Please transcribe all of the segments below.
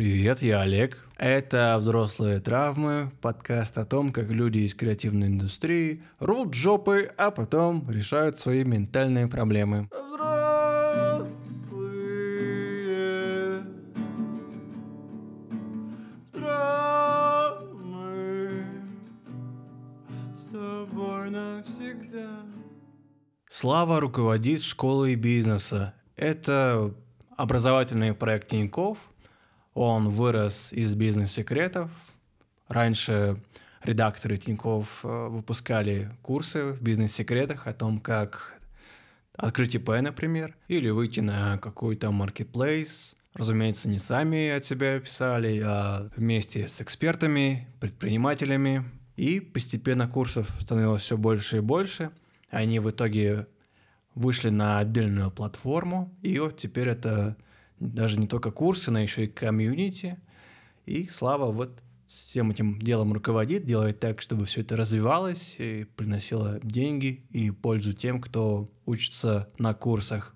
Привет, я Олег. Это «Взрослые травмы», подкаст о том, как люди из креативной индустрии рвут жопы, а потом решают свои ментальные проблемы. Взрослые травмы с тобой навсегда. Слава руководит школой бизнеса. Это образовательный проект Тинькофф. Он вырос из бизнес-секретов. Раньше редакторы Тинькофф э, выпускали курсы в бизнес-секретах о том, как открыть ИП, например, или выйти на какой-то marketplace. Разумеется, не сами от себя писали, а вместе с экспертами, предпринимателями. И постепенно курсов становилось все больше и больше – они в итоге вышли на отдельную платформу, и вот теперь это даже не только курсы, но еще и комьюнити. И Слава вот всем этим делом руководит, делает так, чтобы все это развивалось и приносило деньги и пользу тем, кто учится на курсах.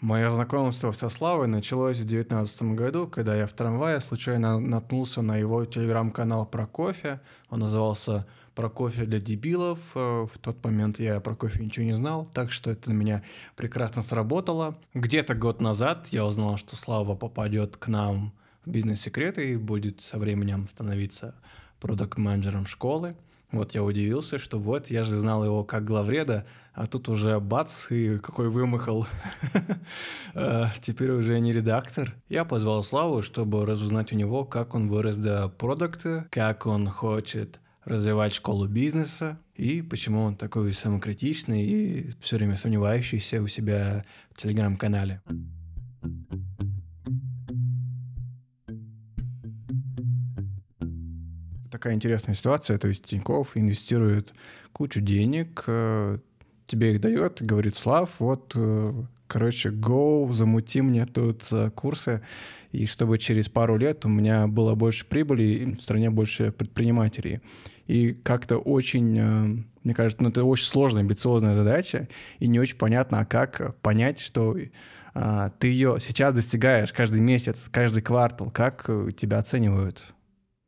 Мое знакомство со Славой началось в 2019 году, когда я в трамвае случайно наткнулся на его телеграм-канал про кофе. Он назывался про кофе для дебилов. Э, в тот момент я про кофе ничего не знал, так что это на меня прекрасно сработало. Где-то год назад я узнал, что Слава попадет к нам в бизнес-секреты и будет со временем становиться продукт-менеджером школы. Вот я удивился, что вот, я же знал его как главреда, а тут уже бац, и какой вымахал. Э, теперь уже не редактор. Я позвал Славу, чтобы разузнать у него, как он вырос до продукта, как он хочет развивать школу бизнеса, и почему он такой самокритичный и все время сомневающийся у себя в телеграм-канале. Такая интересная ситуация, то есть Тиньков инвестирует кучу денег, э, тебе их дает, говорит, Слав, вот, э, короче, go, замути мне тут э, курсы, и чтобы через пару лет у меня было больше прибыли, и в стране больше предпринимателей. И как-то очень, э, мне кажется, ну, это очень сложная, амбициозная задача, и не очень понятно, а как понять, что а, ты ее сейчас достигаешь каждый месяц, каждый квартал, как тебя оценивают?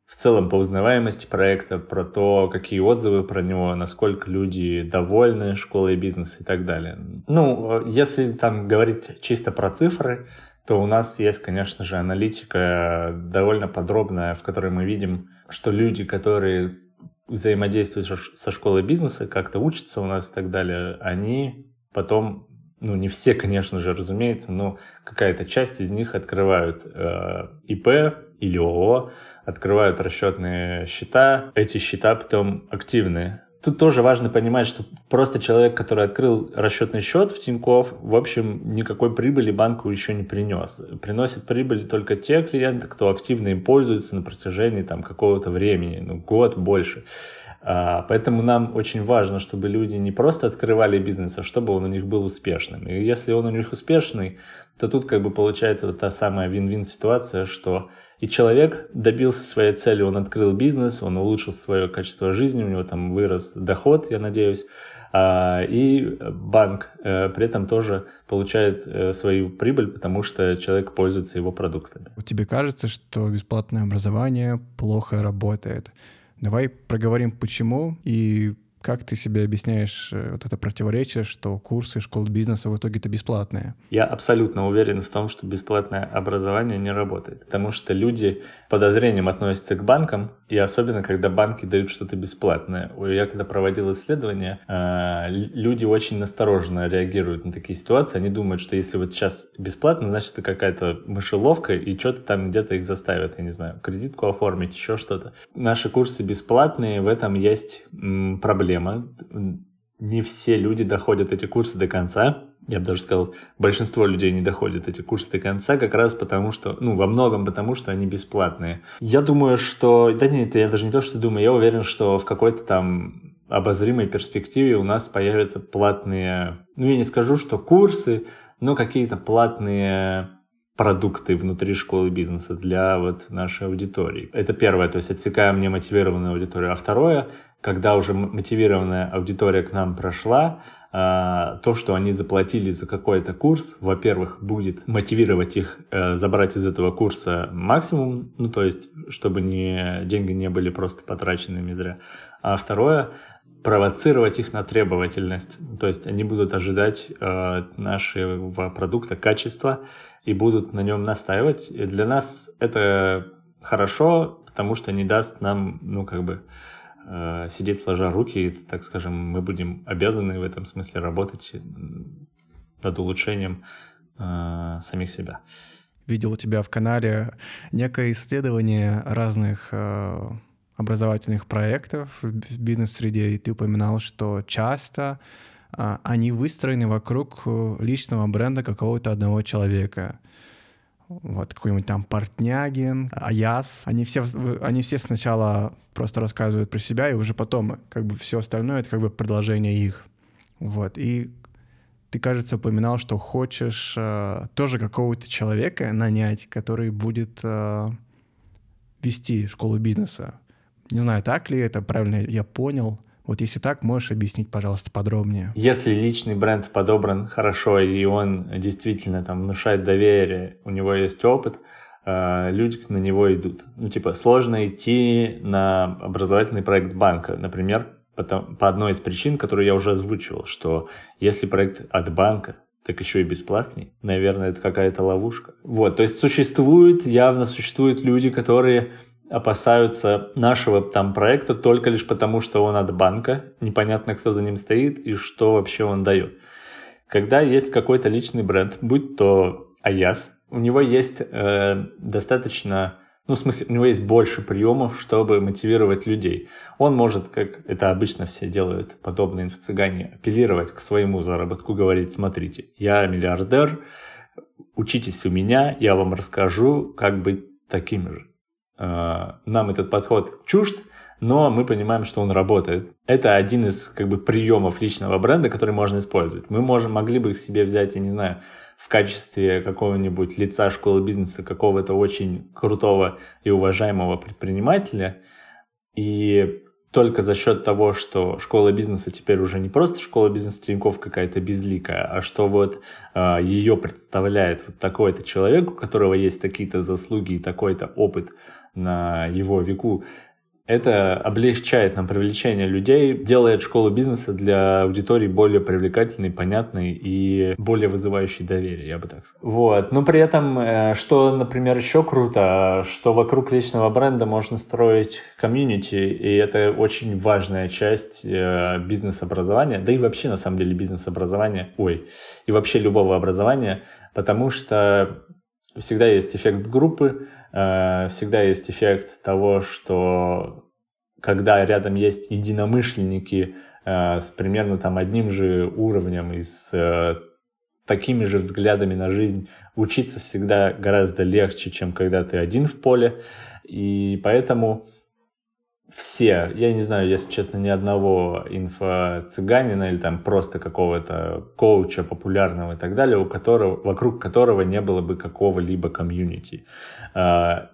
В целом по узнаваемости проекта, про то, какие отзывы про него, насколько люди довольны школой бизнеса и так далее. Ну, если там говорить чисто про цифры, то у нас есть, конечно же, аналитика довольно подробная, в которой мы видим, что люди, которые взаимодействуют со школой бизнеса, как-то учатся у нас и так далее, они потом, ну не все, конечно же, разумеется, но какая-то часть из них открывают э, ИП или ООО, открывают расчетные счета, эти счета потом активны. Тут тоже важно понимать, что просто человек, который открыл расчетный счет в Тинькофф, в общем, никакой прибыли банку еще не принес. Приносит прибыль только те клиенты, кто активно им пользуется на протяжении там, какого-то времени, ну, год больше. А, поэтому нам очень важно, чтобы люди не просто открывали бизнес, а чтобы он у них был успешным. И если он у них успешный, то тут как бы получается вот та самая вин-вин ситуация, что и человек добился своей цели, он открыл бизнес, он улучшил свое качество жизни, у него там вырос доход, я надеюсь, а, и банк э, при этом тоже получает э, свою прибыль, потому что человек пользуется его продуктами. Тебе кажется, что бесплатное образование плохо работает? Давай проговорим, почему и как ты себе объясняешь э, вот это противоречие, что курсы школы бизнеса в итоге-то бесплатные? Я абсолютно уверен в том, что бесплатное образование не работает. Потому что люди подозрением относятся к банкам, и особенно, когда банки дают что-то бесплатное. Я когда проводил исследования, э, люди очень настороженно реагируют на такие ситуации. Они думают, что если вот сейчас бесплатно, значит, это какая-то мышеловка, и что-то там где-то их заставят, я не знаю, кредитку оформить, еще что-то. Наши курсы бесплатные, в этом есть проблема. Не все люди доходят эти курсы до конца. Я бы даже сказал, большинство людей не доходят эти курсы до конца, как раз потому что, ну, во многом потому, что они бесплатные. Я думаю, что, да нет, я даже не то, что думаю, я уверен, что в какой-то там обозримой перспективе у нас появятся платные, ну, я не скажу, что курсы, но какие-то платные продукты внутри школы бизнеса для вот нашей аудитории. Это первое, то есть отсекаем немотивированную аудиторию. А второе, когда уже мотивированная аудитория к нам прошла, то, что они заплатили за какой-то курс, во-первых, будет мотивировать их э, забрать из этого курса максимум, ну то есть, чтобы не, деньги не были просто потраченными зря. А второе, провоцировать их на требовательность. То есть они будут ожидать э, нашего продукта качества и будут на нем настаивать. И для нас это хорошо, потому что не даст нам, ну, как бы, сидеть сложа руки, и, так скажем, мы будем обязаны в этом смысле работать над улучшением э, самих себя. Видел у тебя в канале некое исследование разных э, образовательных проектов в бизнес-среде, и ты упоминал, что часто а, они выстроены вокруг э, личного бренда какого-то одного человека. Вот какой-нибудь там Портнягин, Аяс. Они все, они все сначала просто рассказывают про себя, и уже потом как бы все остальное — это как бы продолжение их. Вот. И ты, кажется, упоминал, что хочешь э, тоже какого-то человека нанять, который будет э, вести школу бизнеса. Не знаю, так ли это, правильно я понял. Вот если так, можешь объяснить, пожалуйста, подробнее? Если личный бренд подобран хорошо, и он действительно там внушает доверие, у него есть опыт, э, люди на него идут. Ну, типа, сложно идти на образовательный проект банка, например, по одной из причин, которую я уже озвучивал, что если проект от банка, так еще и бесплатный. Наверное, это какая-то ловушка. Вот, то есть существует, явно существуют люди, которые опасаются нашего там проекта только лишь потому, что он от банка, непонятно, кто за ним стоит и что вообще он дает. Когда есть какой-то личный бренд, будь то Аяс, у него есть э, достаточно, ну, в смысле, у него есть больше приемов, чтобы мотивировать людей. Он может, как это обычно все делают, подобные инфо-цыгане, апеллировать к своему заработку, говорить, смотрите, я миллиардер, учитесь у меня, я вам расскажу, как быть таким же. Э, нам этот подход чужд, но мы понимаем, что он работает. Это один из как бы приемов личного бренда, который можно использовать. Мы можем, могли бы себе взять, я не знаю, в качестве какого-нибудь лица школы бизнеса какого-то очень крутого и уважаемого предпринимателя и только за счет того, что школа бизнеса теперь уже не просто школа бизнеса Тинькофф какая-то безликая, а что вот э, ее представляет вот такой-то человек, у которого есть такие-то заслуги и такой-то опыт на его веку, это облегчает нам привлечение людей, делает школу бизнеса для аудитории более привлекательной, понятной и более вызывающей доверие, я бы так сказал. Вот. Но при этом, э, что, например, еще круто, что вокруг личного бренда можно строить комьюнити, и это очень важная часть э, бизнес-образования, да и вообще, на самом деле, бизнес-образования, ой, и вообще любого образования, потому что всегда есть эффект группы, всегда есть эффект того, что когда рядом есть единомышленники э, с примерно там одним же уровнем и с э, такими же взглядами на жизнь, учиться всегда гораздо легче, чем когда ты один в поле. И поэтому все, я не знаю, если честно, ни одного инфо-цыганина или там просто какого-то коуча популярного и так далее, у которого, вокруг которого не было бы какого-либо комьюнити. А,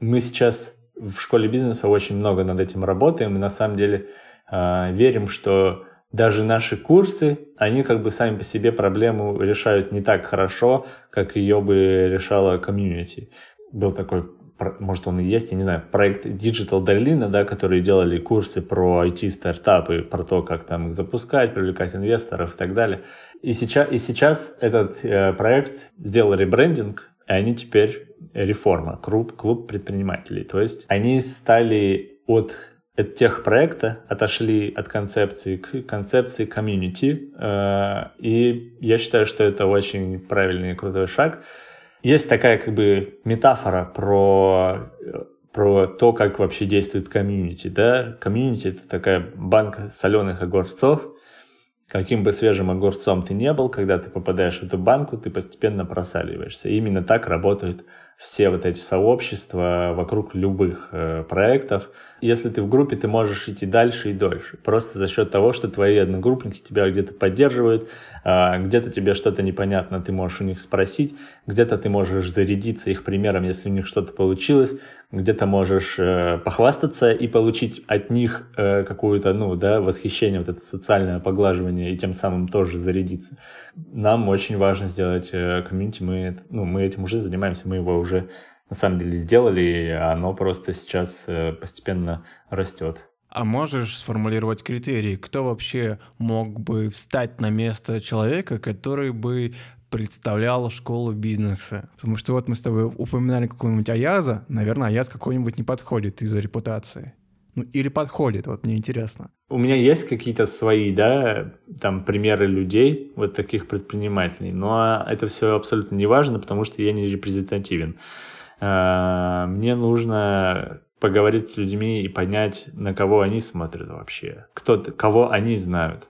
мы сейчас в школе бизнеса очень много над этим работаем, и на самом деле а, верим, что даже наши курсы, они как бы сами по себе проблему решают не так хорошо, как ее бы решала комьюнити. Был такой может, он и есть, я не знаю, проект Digital Darlina, да, которые делали курсы про IT-стартапы, про то, как там их запускать, привлекать инвесторов и так далее. И сейчас, и сейчас этот э, проект сделал ребрендинг, и они теперь реформа, клуб, клуб предпринимателей. То есть они стали от от тех проекта отошли от концепции к концепции комьюнити. Э, и я считаю, что это очень правильный и крутой шаг. Есть такая как бы метафора про, про то, как вообще действует комьюнити. Да? Комьюнити — это такая банка соленых огурцов. Каким бы свежим огурцом ты не был, когда ты попадаешь в эту банку, ты постепенно просаливаешься. И именно так работают все вот эти сообщества вокруг любых э, проектов. Если ты в группе, ты можешь идти дальше и дольше. Просто за счет того, что твои одногруппники тебя где-то поддерживают, э, где-то тебе что-то непонятно, ты можешь у них спросить, где-то ты можешь зарядиться их примером, если у них что-то получилось, где-то можешь э, похвастаться и получить от них э, какую-то, ну, да, восхищение, вот это социальное поглаживание, и тем самым тоже зарядиться. Нам очень важно сделать э, комьюнити, мы, ну, мы этим уже занимаемся, мы его уже на самом деле сделали, и оно просто сейчас э, постепенно растет. А можешь сформулировать критерии, кто вообще мог бы встать на место человека, который бы представлял школу бизнеса? Потому что вот мы с тобой упоминали какого-нибудь Аяза, наверное, Аяз какой-нибудь не подходит из-за репутации. Ну, или подходит, вот мне интересно. У меня есть какие-то свои, да, там, примеры людей, вот таких предпринимателей, но это все абсолютно не важно, потому что я не репрезентативен. А, мне нужно поговорить с людьми и понять, на кого они смотрят вообще, кто, кого они знают,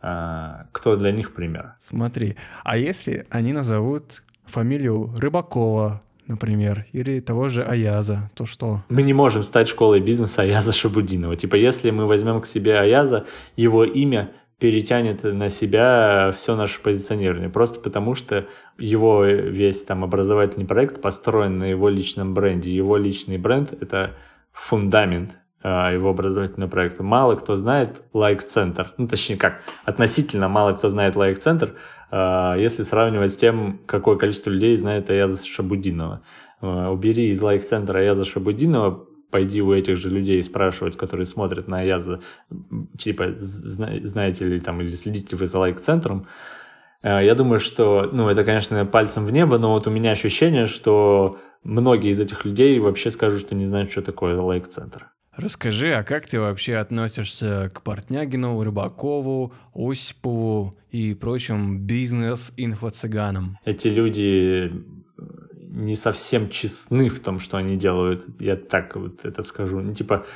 а, кто для них пример. Смотри, а если они назовут фамилию Рыбакова, например, или того же Аяза, то что? Мы не можем стать школой бизнеса Аяза Шабудинова. Типа, если мы возьмем к себе Аяза, его имя перетянет на себя все наше позиционирование. Просто потому, что его весь там образовательный проект построен на его личном бренде. Его личный бренд — это фундамент а, его образовательного проекта. Мало кто знает лайк-центр. Ну, точнее как, относительно мало кто знает лайк-центр, а, если сравнивать с тем, какое количество людей знает Аяза Шабудинова. А, убери из лайк-центра Аяза Шабудинова, пойди у этих же людей спрашивать, которые смотрят на Аяза, типа, знаете ли там, или следите вы за лайк-центром, я думаю, что, ну, это, конечно, пальцем в небо, но вот у меня ощущение, что многие из этих людей вообще скажут, что не знают, что такое лайк-центр. Расскажи, а как ты вообще относишься к Портнягину, Рыбакову, Осипову и прочим бизнес-инфо-цыганам? Эти люди не совсем честны в том, что они делают. Я так вот это скажу. Ну, типа,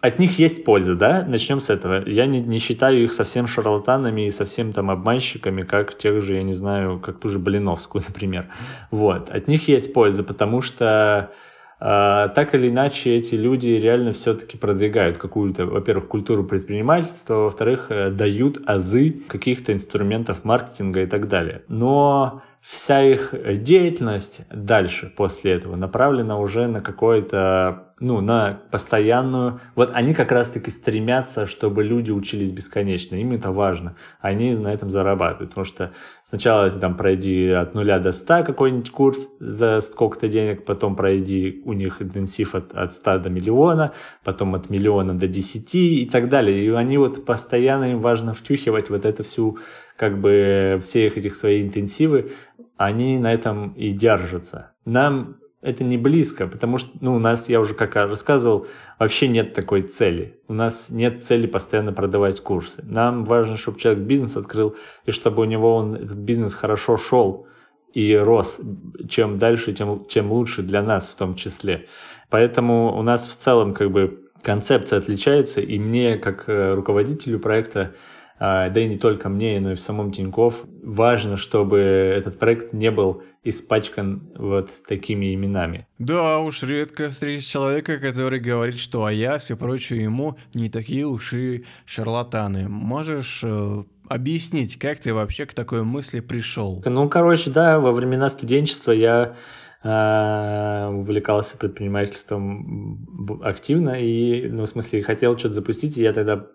от них есть польза, да? Начнем с этого. Я не, не считаю их совсем шарлатанами и совсем там обманщиками, как тех же, я не знаю, как ту же Блиновскую, например. Вот. От них есть польза, потому что а, так или иначе эти люди реально все-таки продвигают какую-то, во-первых, культуру предпринимательства, во-вторых, э, дают азы каких-то инструментов маркетинга и так далее. Но вся их деятельность дальше после этого направлена уже на какое-то ну, на постоянную... Вот они как раз-таки стремятся, чтобы люди учились бесконечно. Им это важно. Они на этом зарабатывают. Потому что сначала ты там пройди от нуля до 100 какой-нибудь курс за сколько-то денег, потом пройди у них интенсив от, от 100 до миллиона, потом от миллиона до 10 и так далее. И они вот постоянно им важно втюхивать вот эту всю, как бы, все их этих свои интенсивы. Они на этом и держатся. Нам это не близко, потому что ну, у нас, я уже как рассказывал, вообще нет такой цели. У нас нет цели постоянно продавать курсы. Нам важно, чтобы человек бизнес открыл, и чтобы у него он, этот бизнес хорошо шел и рос. Чем дальше, тем, тем лучше для нас в том числе. Поэтому у нас в целом как бы концепция отличается, и мне, как э, руководителю проекта, да и не только мне, но и в самом Тиньков. Важно, чтобы этот проект не был испачкан вот такими именами. Да уж, редко встретишь человека, который говорит, что Аяс и прочее ему не такие уж и шарлатаны. Можешь э, объяснить, как ты вообще к такой мысли пришел? Ну, короче, да, во времена студенчества я э, увлекался предпринимательством активно и, ну, в смысле, хотел что-то запустить, и я тогда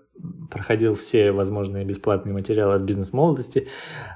проходил все возможные бесплатные материалы от бизнес-молодости,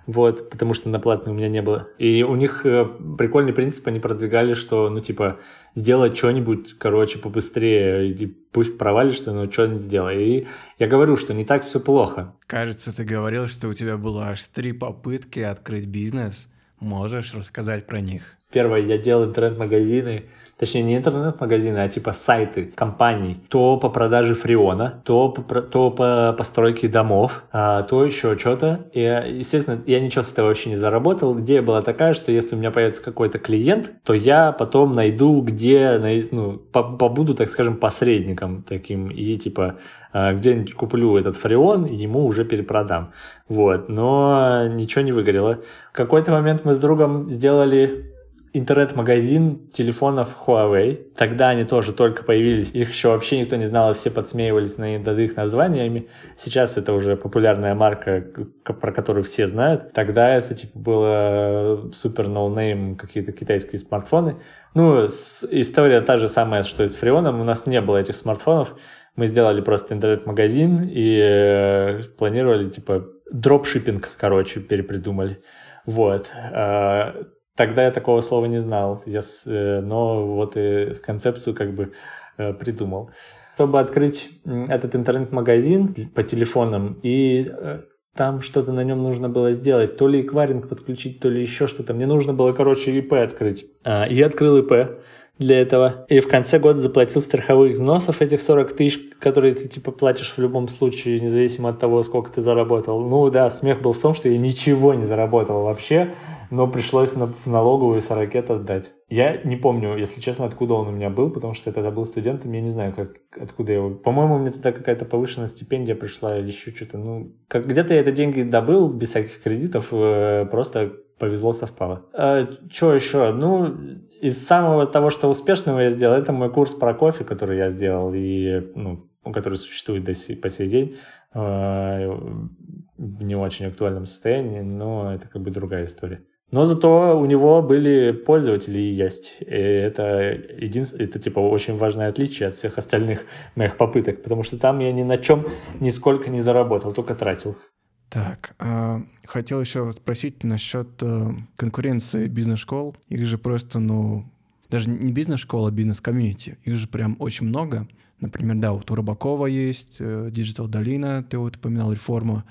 вот, потому что на платные у меня не было. И у них э, прикольный принцип, они продвигали, что, ну, типа, сделать что-нибудь, короче, побыстрее, и пусть провалишься, но что-нибудь сделай. И я говорю, что не так все плохо. Кажется, ты говорил, что у тебя было аж три попытки открыть бизнес. Можешь рассказать про них? Первое, я делал интернет-магазины, точнее не интернет-магазины, а типа сайты компаний, то по продаже фреона, то по, то по постройке домов, а, то еще что-то. И, естественно, я ничего с этого вообще не заработал. Идея была такая, что если у меня появится какой-то клиент, то я потом найду, где, ну, побуду, так скажем, посредником таким, и типа а, где-нибудь куплю этот фреон, и ему уже перепродам. Вот, но ничего не выгорело. В какой-то момент мы с другом сделали интернет-магазин телефонов Huawei. Тогда они тоже только появились. Их еще вообще никто не знал, все подсмеивались над их названиями. Сейчас это уже популярная марка, про которую все знают. Тогда это типа было супер no-name какие-то китайские смартфоны. Ну, история та же самая, что и с Фреоном. У нас не было этих смартфонов. Мы сделали просто интернет-магазин и э, планировали, типа, дропшиппинг, короче, перепридумали. Вот. Тогда я такого слова не знал, я, э, но вот и концепцию как бы э, придумал. Чтобы открыть этот интернет-магазин по телефонам и там что-то на нем нужно было сделать, то ли эквайринг подключить, то ли еще что-то. Мне нужно было, короче, ИП открыть. А, я открыл ИП, для этого. И в конце года заплатил страховых взносов этих 40 тысяч, которые ты типа платишь в любом случае, независимо от того, сколько ты заработал. Ну да, смех был в том, что я ничего не заработал вообще, но пришлось на, в налоговую 40 отдать. Я не помню, если честно, откуда он у меня был, потому что я тогда был студентом, я не знаю, как, откуда его. По-моему, мне тогда какая-то повышенная стипендия пришла или еще что-то. Ну, как, где-то я это деньги добыл без всяких кредитов, э, просто повезло, совпало. А, что еще? Ну, из самого того, что успешного я сделал, это мой курс про кофе, который я сделал, и, ну, который существует до сей, по сей день э, в не очень актуальном состоянии, но это как бы другая история. Но зато у него были пользователи и есть. И это, единственное, это типа очень важное отличие от всех остальных моих попыток, потому что там я ни на чем нисколько не заработал, только тратил. Так, э, хотел еще спросить насчет конкуренции бизнес-школ. Их же просто, ну, даже не бизнес-школа, а бизнес-комьюнити. Их же прям очень много. Например, да, вот у Рыбакова есть э, Digital Долина, ты вот упоминал реформу.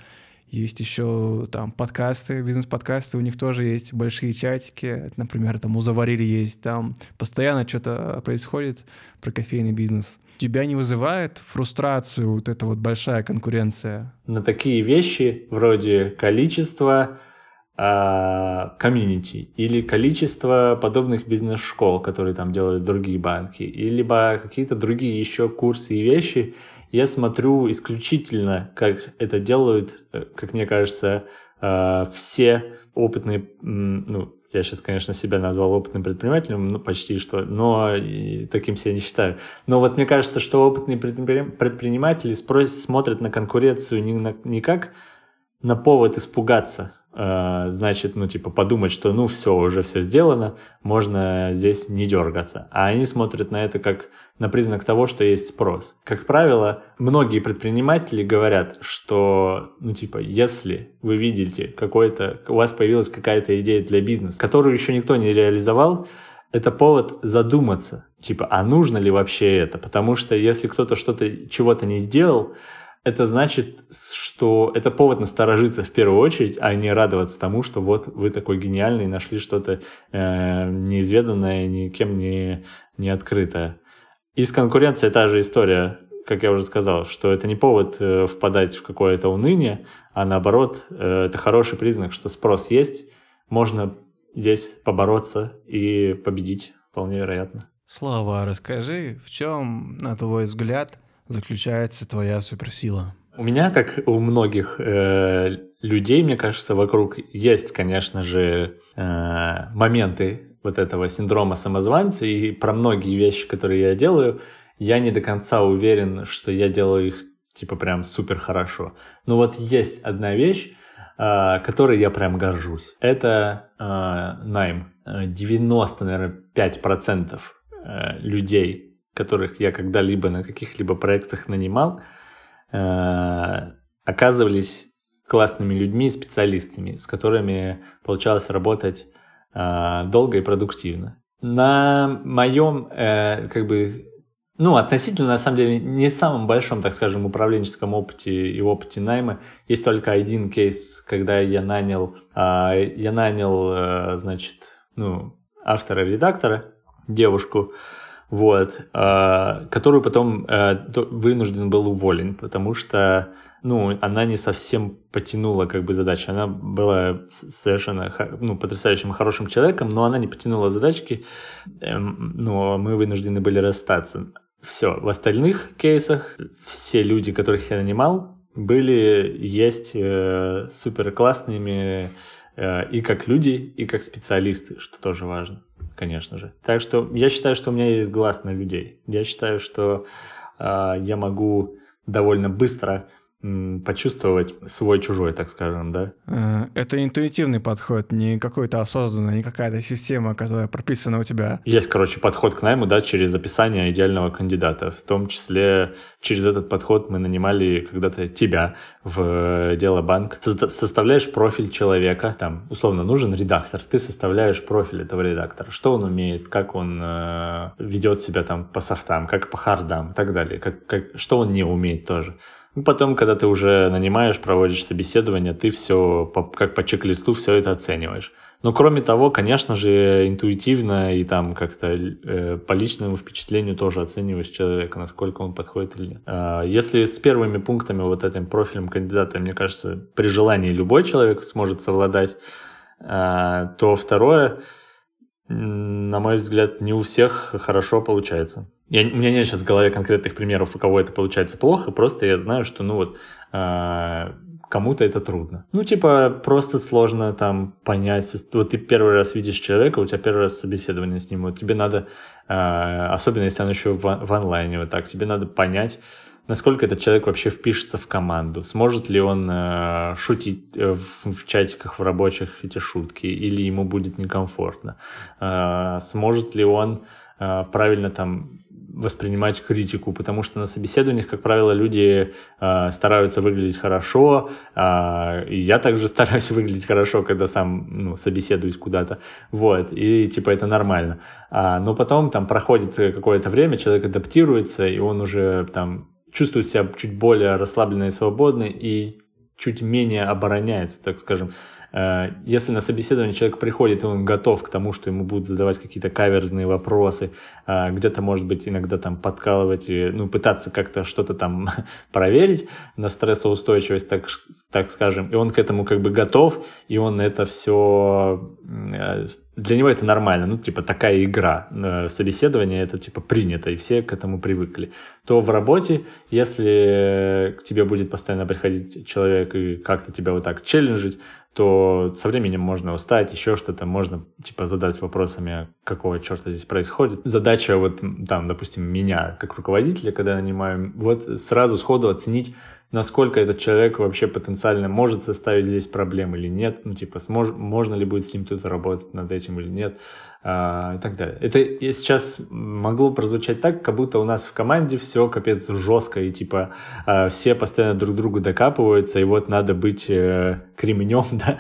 Есть еще там подкасты, бизнес-подкасты, у них тоже есть большие чатики. Например, там у Заварили есть, там постоянно что-то происходит про кофейный бизнес тебя не вызывает фрустрацию вот эта вот большая конкуренция? На такие вещи вроде количества а, комьюнити или количество подобных бизнес-школ, которые там делают другие банки, или какие-то другие еще курсы и вещи, я смотрю исключительно, как это делают, э, как мне кажется, а, все опытные, ну, я сейчас, конечно, себя назвал опытным предпринимателем, ну, почти что, но таким себя не считаю. Но вот мне кажется, что опытные предприниматели смотрят на конкуренцию не, на, не как на повод испугаться, э, значит, ну, типа, подумать, что, ну, все, уже все сделано, можно здесь не дергаться. А они смотрят на это как на признак того, что есть спрос. Как правило, многие предприниматели говорят, что, ну, типа, если вы видите какой-то, у вас появилась какая-то идея для бизнеса, которую еще никто не реализовал, это повод задуматься, типа, а нужно ли вообще это? Потому что если кто-то что-то, чего-то не сделал, это значит, что это повод насторожиться в первую очередь, а не радоваться тому, что вот вы такой гениальный, нашли что-то э, неизведанное, никем не, не открытое. И с конкуренцией та же история, как я уже сказал, что это не повод э, впадать в какое-то уныние, а наоборот, э, это хороший признак, что спрос есть, можно здесь побороться и победить, вполне вероятно. Слава, расскажи, в чем, на твой взгляд, заключается твоя суперсила? У меня, как у многих э, людей, мне кажется, вокруг есть, конечно же, э, моменты вот этого синдрома самозванца, и про многие вещи, которые я делаю, я не до конца уверен, что я делаю их типа прям супер хорошо. Но вот есть одна вещь, э, которой я прям горжусь. Это э, найм. 90, наверное, 5% э, людей, которых я когда-либо на каких-либо проектах нанимал, э, оказывались классными людьми, специалистами, с которыми получалось работать а, долго и продуктивно. На моем, э, как бы, ну, относительно, на самом деле, не самом большом, так скажем, управленческом опыте и опыте найма, есть только один кейс, когда я нанял, э, я нанял, э, значит, ну, автора-редактора, девушку, вот, э, которую потом э, вынужден был уволен, потому что ну, она не совсем потянула как бы задачи. Она была совершенно ну, потрясающим хорошим человеком, но она не потянула задачки, эм, но мы вынуждены были расстаться. Все. В остальных кейсах все люди, которых я нанимал, были, есть э, супер классными э, и как люди, и как специалисты, что тоже важно. Конечно же. Так что я считаю, что у меня есть глаз на людей. Я считаю, что э, я могу довольно быстро почувствовать свой-чужой, так скажем, да? Э, это интуитивный подход, не какой-то осознанный, не какая-то система, которая прописана у тебя. Есть, короче, подход к найму, да, через описание идеального кандидата. В том числе через этот подход мы нанимали когда-то тебя в дело банк. Составляешь профиль человека, там, условно, нужен редактор. Ты составляешь профиль этого редактора. Что он умеет, как он э, ведет себя там по софтам, как по хардам и так далее. Как, как, что он не умеет тоже. Ну, потом, когда ты уже нанимаешь, проводишь собеседование, ты все, как по чек-листу, все это оцениваешь. Но кроме того, конечно же, интуитивно и там как-то э, по личному впечатлению тоже оцениваешь человека, насколько он подходит или нет. А, если с первыми пунктами, вот этим профилем кандидата, мне кажется, при желании любой человек сможет совладать, а, то второе, на мой взгляд, не у всех хорошо получается. Я, у меня нет сейчас в голове конкретных примеров, у кого это получается плохо, просто я знаю, что, ну вот, э, кому-то это трудно. Ну, типа, просто сложно там понять. Вот ты первый раз видишь человека, у тебя первый раз собеседование с ним, вот тебе надо, э, особенно если он еще в, в онлайне, вот так, тебе надо понять, насколько этот человек вообще впишется в команду, сможет ли он э, шутить э, в, в чатиках в рабочих эти шутки, или ему будет некомфортно, э, сможет ли он э, правильно там воспринимать критику, потому что на собеседованиях, как правило, люди э, стараются выглядеть хорошо, э, и я также стараюсь выглядеть хорошо, когда сам ну, собеседуюсь куда-то, вот, и типа это нормально. А, но потом там проходит какое-то время, человек адаптируется, и он уже там чувствует себя чуть более расслабленно и свободно, и чуть менее обороняется, так скажем. Э, если на собеседование человек приходит, и он готов к тому, что ему будут задавать какие-то каверзные вопросы, э, где-то, может быть, иногда там подкалывать, ну, пытаться как-то что-то там проверить на стрессоустойчивость, так, так скажем, и он к этому как бы готов, и он это все э, для него это нормально, ну, типа, такая игра. Собеседование это, типа, принято, и все к этому привыкли. То в работе, если к тебе будет постоянно приходить человек и как-то тебя вот так челленджить, то со временем можно устать, еще что-то, можно, типа, задать вопросами, какого черта здесь происходит. Задача вот, там, допустим, меня, как руководителя, когда нанимаем, вот сразу сходу оценить, насколько этот человек вообще потенциально может составить здесь проблем или нет, ну, типа, смож, можно ли будет с ним тут работать над этим или нет, и так далее. Это сейчас могло прозвучать так, как будто у нас в команде все капец жестко, и типа а, все постоянно друг другу докапываются, и вот надо быть э, кременем, да,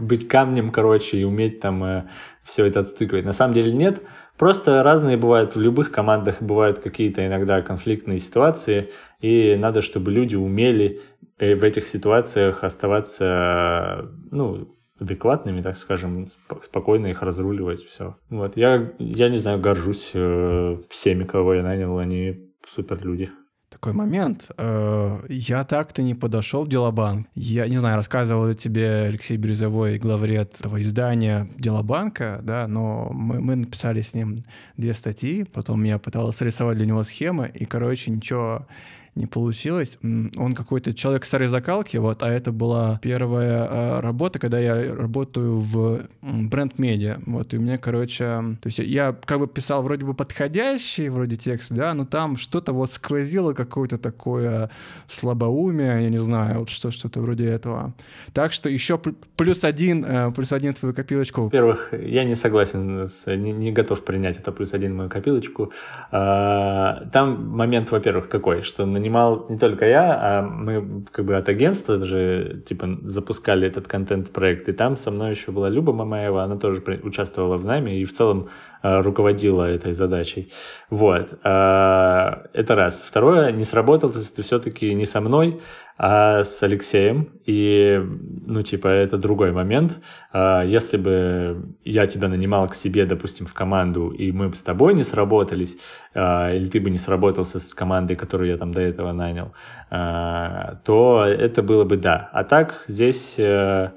быть камнем, короче, и уметь там э, все это отстыкивать. На самом деле нет, просто разные бывают, в любых командах бывают какие-то иногда конфликтные ситуации, и надо, чтобы люди умели э, в этих ситуациях оставаться, ну, адекватными, так скажем, спокойно их разруливать, все. Вот, я, я не знаю, горжусь э, всеми, кого я нанял, они супер люди. Такой момент. Э, я так-то не подошел в Делобанк. Я, не знаю, рассказывал тебе Алексей Бирюзовой, главред этого издания Делобанка, да, но мы, мы написали с ним две статьи, потом я пытался рисовать для него схемы, и, короче, ничего не получилось. Он какой-то человек старой закалки, вот, а это была первая а, работа, когда я работаю в бренд-медиа, вот, и мне, короче, то есть я как бы писал вроде бы подходящий вроде текст, да, но там что-то вот сквозило какое-то такое слабоумие, я не знаю, вот что, что-то вроде этого. Так что еще плюс один, э, плюс один твою копилочку. Во-первых, я не согласен, с, не, не готов принять это плюс один мою копилочку. А, там момент, во-первых, какой, что на нанимал не только я, а мы как бы от агентства даже типа запускали этот контент-проект, и там со мной еще была Люба Мамаева, она тоже участвовала в нами и в целом э, руководила этой задачей. Вот. Э, это раз. Второе, не сработал ты все-таки не со мной, а с Алексеем. И, ну, типа, это другой момент. А, если бы я тебя нанимал к себе, допустим, в команду, и мы бы с тобой не сработались, а, или ты бы не сработался с командой, которую я там до этого нанял, а, то это было бы да. А так здесь э,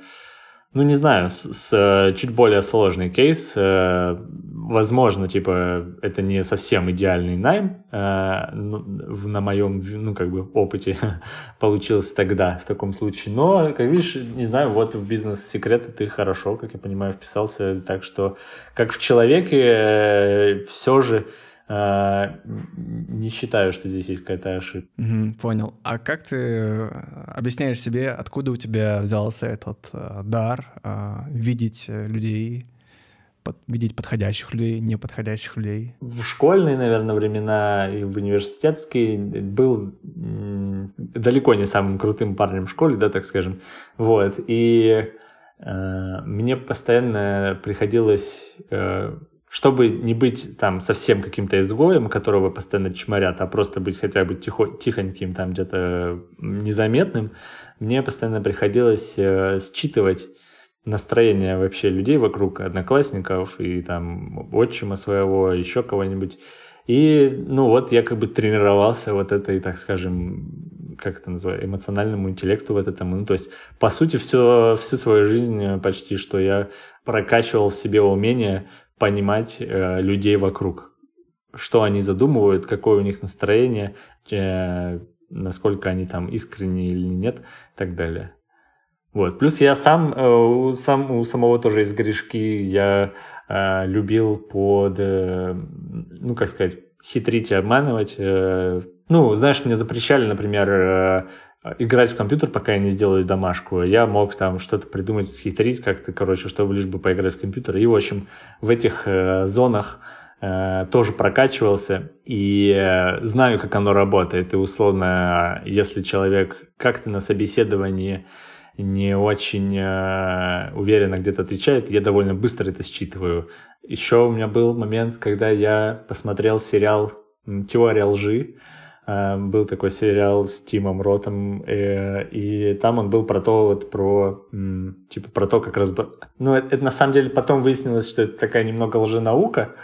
ну, не знаю, с, с чуть более сложный кейс. Э, возможно, типа, это не совсем идеальный найм, э, ну, на моем, ну, как бы, опыте получилось тогда, в таком случае. Но, как видишь, не знаю, вот в бизнес-секреты ты хорошо, как я понимаю, вписался. Так что, как в человеке, э, все же э, не считаю, что здесь есть какая-то ошибка. Угу, понял. А как ты э, объясняешь себе, откуда у тебя взялся этот э, дар э, видеть э, людей, под, видеть подходящих людей, неподходящих людей? В школьные, наверное, времена и в университетские был далеко не самым крутым парнем в школе, да, так скажем. Вот. И э, мне постоянно приходилось э, чтобы не быть там совсем каким-то изгоем, которого постоянно чморят, а просто быть хотя бы тихо, тихоньким, там где-то незаметным, мне постоянно приходилось э, считывать настроение вообще людей вокруг, одноклассников и там отчима своего, еще кого-нибудь. И, ну вот, я как бы тренировался вот этой, так скажем, как это называется, эмоциональному интеллекту вот этому. Ну, то есть, по сути, все, всю свою жизнь почти, что я прокачивал в себе умение понимать э, людей вокруг, что они задумывают, какое у них настроение, э, насколько они там искренние или нет, и так далее. Вот. Плюс я сам, э, сам у самого тоже есть грешки, я э, любил под, э, ну, как сказать, хитрить и обманывать. Э, ну, знаешь, мне запрещали, например, э, играть в компьютер, пока я не сделаю домашку. Я мог там что-то придумать, схитрить как-то, короче, чтобы лишь бы поиграть в компьютер. И, в общем, в этих э, зонах тоже прокачивался и знаю, как оно работает. И, условно, если человек как-то на собеседовании не очень э, уверенно где-то отвечает, я довольно быстро это считываю. Еще у меня был момент, когда я посмотрел сериал «Теория лжи», Э, был такой сериал с Тимом Ротом, э, и там он был про то, вот про, типа, про то, как раз... Ну, это, это на самом деле потом выяснилось, что это такая немного лженаука,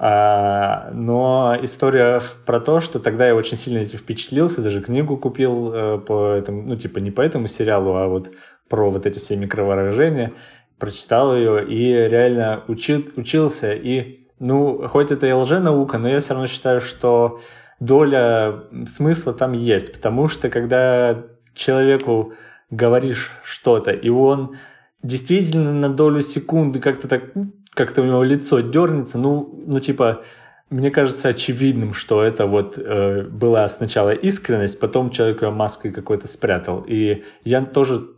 но история про то, что тогда я очень сильно этим впечатлился, даже книгу купил э, по этому, ну, типа, не по этому сериалу, а вот про вот эти все микровыражения, прочитал ее и реально учил, учился, и, ну, хоть это и лженаука, но я все равно считаю, что доля смысла там есть, потому что когда человеку говоришь что-то, и он действительно на долю секунды как-то так, как-то у него лицо дернется, ну, ну типа, мне кажется очевидным, что это вот э, была сначала искренность, потом человек ее маской какой-то спрятал. И я тоже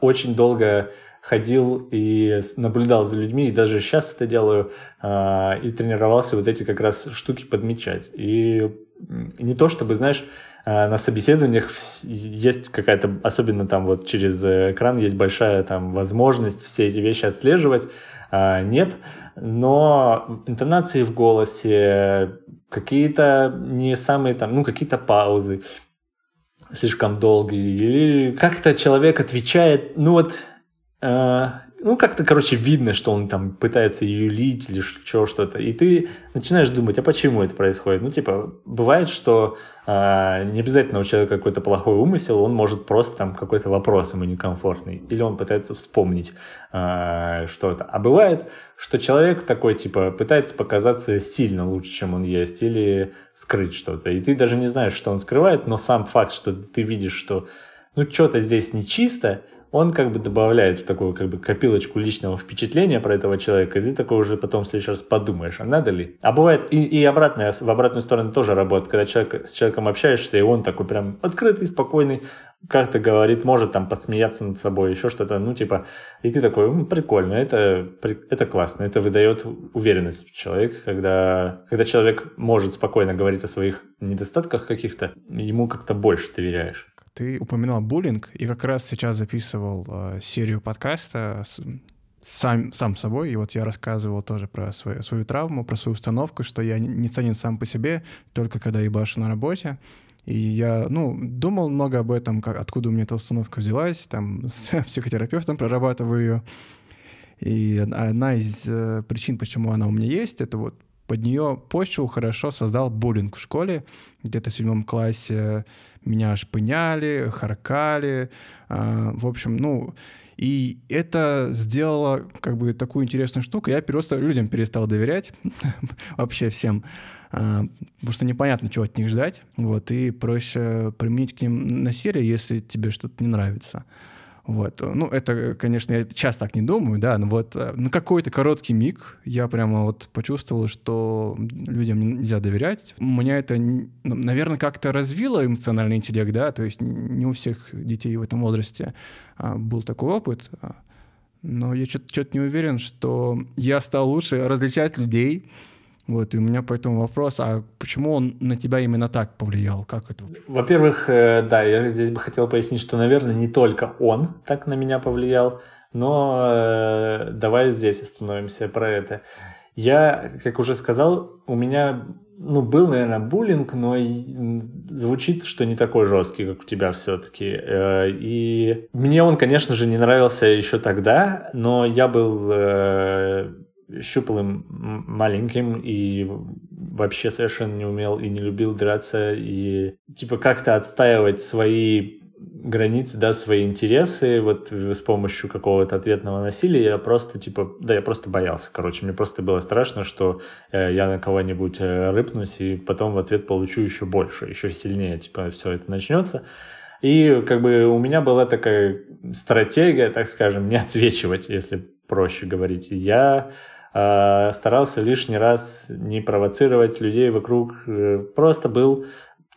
очень долго ходил и наблюдал за людьми, и даже сейчас это делаю, э, и тренировался вот эти как раз штуки подмечать. И не то чтобы, знаешь, э, на собеседованиях есть какая-то, особенно там вот через экран есть большая там возможность все эти вещи отслеживать. А, нет, но интонации в голосе, какие-то не самые там, ну, какие-то паузы слишком долгие, или как-то человек отвечает, ну вот, э, ну, как-то, короче, видно, что он там пытается юлить или что что-то. И ты начинаешь думать, а почему это происходит? Ну, типа, бывает, что э, не обязательно у человека какой-то плохой умысел, он может просто там какой-то вопрос ему некомфортный. Или он пытается вспомнить э, что-то. А бывает, что человек такой, типа, пытается показаться сильно лучше, чем он есть, или скрыть что-то. И ты даже не знаешь, что он скрывает, но сам факт, что ты видишь, что ну, что-то здесь нечисто, он как бы добавляет в такую как бы копилочку личного впечатления про этого человека, и ты такой уже потом в следующий раз подумаешь, а надо ли? А бывает и, и обратное, в обратную сторону тоже работает, когда человек, с человеком общаешься, и он такой прям открытый, спокойный, как-то говорит, может там подсмеяться над собой, еще что-то, ну типа, и ты такой, ну, прикольно, это, это классно, это выдает уверенность в человека, когда, когда человек может спокойно говорить о своих недостатках каких-то, ему как-то больше доверяешь. Ты упоминал буллинг, и как раз сейчас записывал э, серию подкаста с, сам, сам собой, и вот я рассказывал тоже про свою, свою травму, про свою установку, что я не ценен сам по себе, только когда ебашу на работе. И я, ну, думал много об этом, как, откуда у меня эта установка взялась, там, с психотерапевтом прорабатываю ее. И одна из э, причин, почему она у меня есть, это вот под нее почву хорошо создал буллинг в школе. Где-то в седьмом классе меня шпыняли, харкали. А, в общем, ну, и это сделало как бы такую интересную штуку. Я просто людям перестал доверять, вообще всем, а, потому что непонятно, чего от них ждать. Вот, и проще применить к ним насилие, если тебе что-то не нравится. Вот. Ну, это, конечно, я часто так не думаю, да, но вот э, на какой-то короткий миг я прямо вот почувствовал, что людям нельзя доверять. У меня это, ну, наверное, как-то развило эмоциональный интеллект, да, то есть не у всех детей в этом возрасте а, был такой опыт, а, но я что-то не уверен, что я стал лучше различать людей, вот, и у меня поэтому вопрос, а почему он на тебя именно так повлиял? Как это? Во-первых, э, да, я здесь бы хотел пояснить, что, наверное, не только он так на меня повлиял, но э, давай здесь остановимся про это. Я, как уже сказал, у меня ну, был, наверное, буллинг, но звучит, что не такой жесткий, как у тебя все-таки. Э, и мне он, конечно же, не нравился еще тогда, но я был щуплым маленьким и вообще совершенно не умел и не любил драться и типа как-то отстаивать свои границы, да, свои интересы вот с помощью какого-то ответного насилия, я просто, типа, да, я просто боялся, короче, мне просто было страшно, что э, я на кого-нибудь э, рыпнусь и потом в ответ получу еще больше, еще сильнее, типа, все это начнется. И как бы у меня была такая стратегия, так скажем, не отсвечивать, если проще говорить. Я старался лишний раз не провоцировать людей вокруг, э, просто был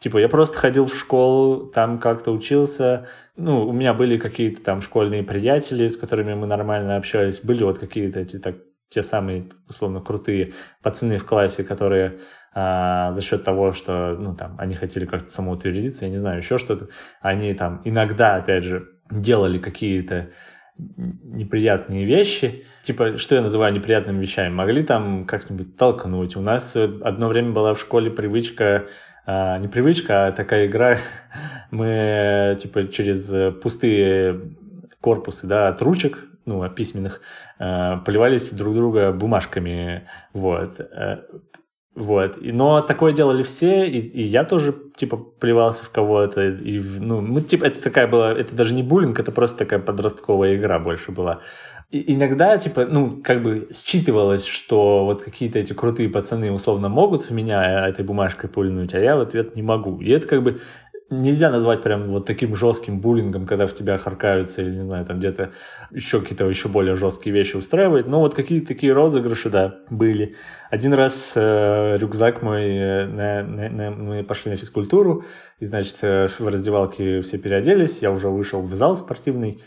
Типа, я просто ходил в школу, там как-то учился. Ну, у меня были какие-то там школьные приятели, с которыми мы нормально общались. Были вот какие-то эти так, те самые, условно, крутые пацаны в классе, которые а, за счет того, что, ну, там, они хотели как-то самоутвердиться, я не знаю, еще что-то, они там иногда, опять же, делали какие-то неприятные вещи, типа, что я называю неприятными вещами, могли там как-нибудь толкнуть. У нас одно время была в школе привычка, а, не привычка, а такая игра, мы типа через пустые корпусы, да, от ручек, ну, письменных, а, поливались друг друга бумажками, вот. Э, вот. Но такое делали все, и, и я тоже, типа, плевался в кого-то. И, ну, мы, типа, это такая была, это даже не буллинг, это просто такая подростковая игра больше была. И иногда, типа, ну, как бы считывалось, что вот какие-то эти крутые пацаны условно могут в меня этой бумажкой пульнуть, а я в ответ не могу. И это как бы нельзя назвать прям вот таким жестким буллингом, когда в тебя харкаются или, не знаю, там где-то еще какие-то еще более жесткие вещи устраивают. Но вот какие-то такие розыгрыши, да, были. Один раз э, рюкзак мой, э, на, на, на, мы пошли на физкультуру, и, значит, э, в раздевалке все переоделись, я уже вышел в зал спортивный,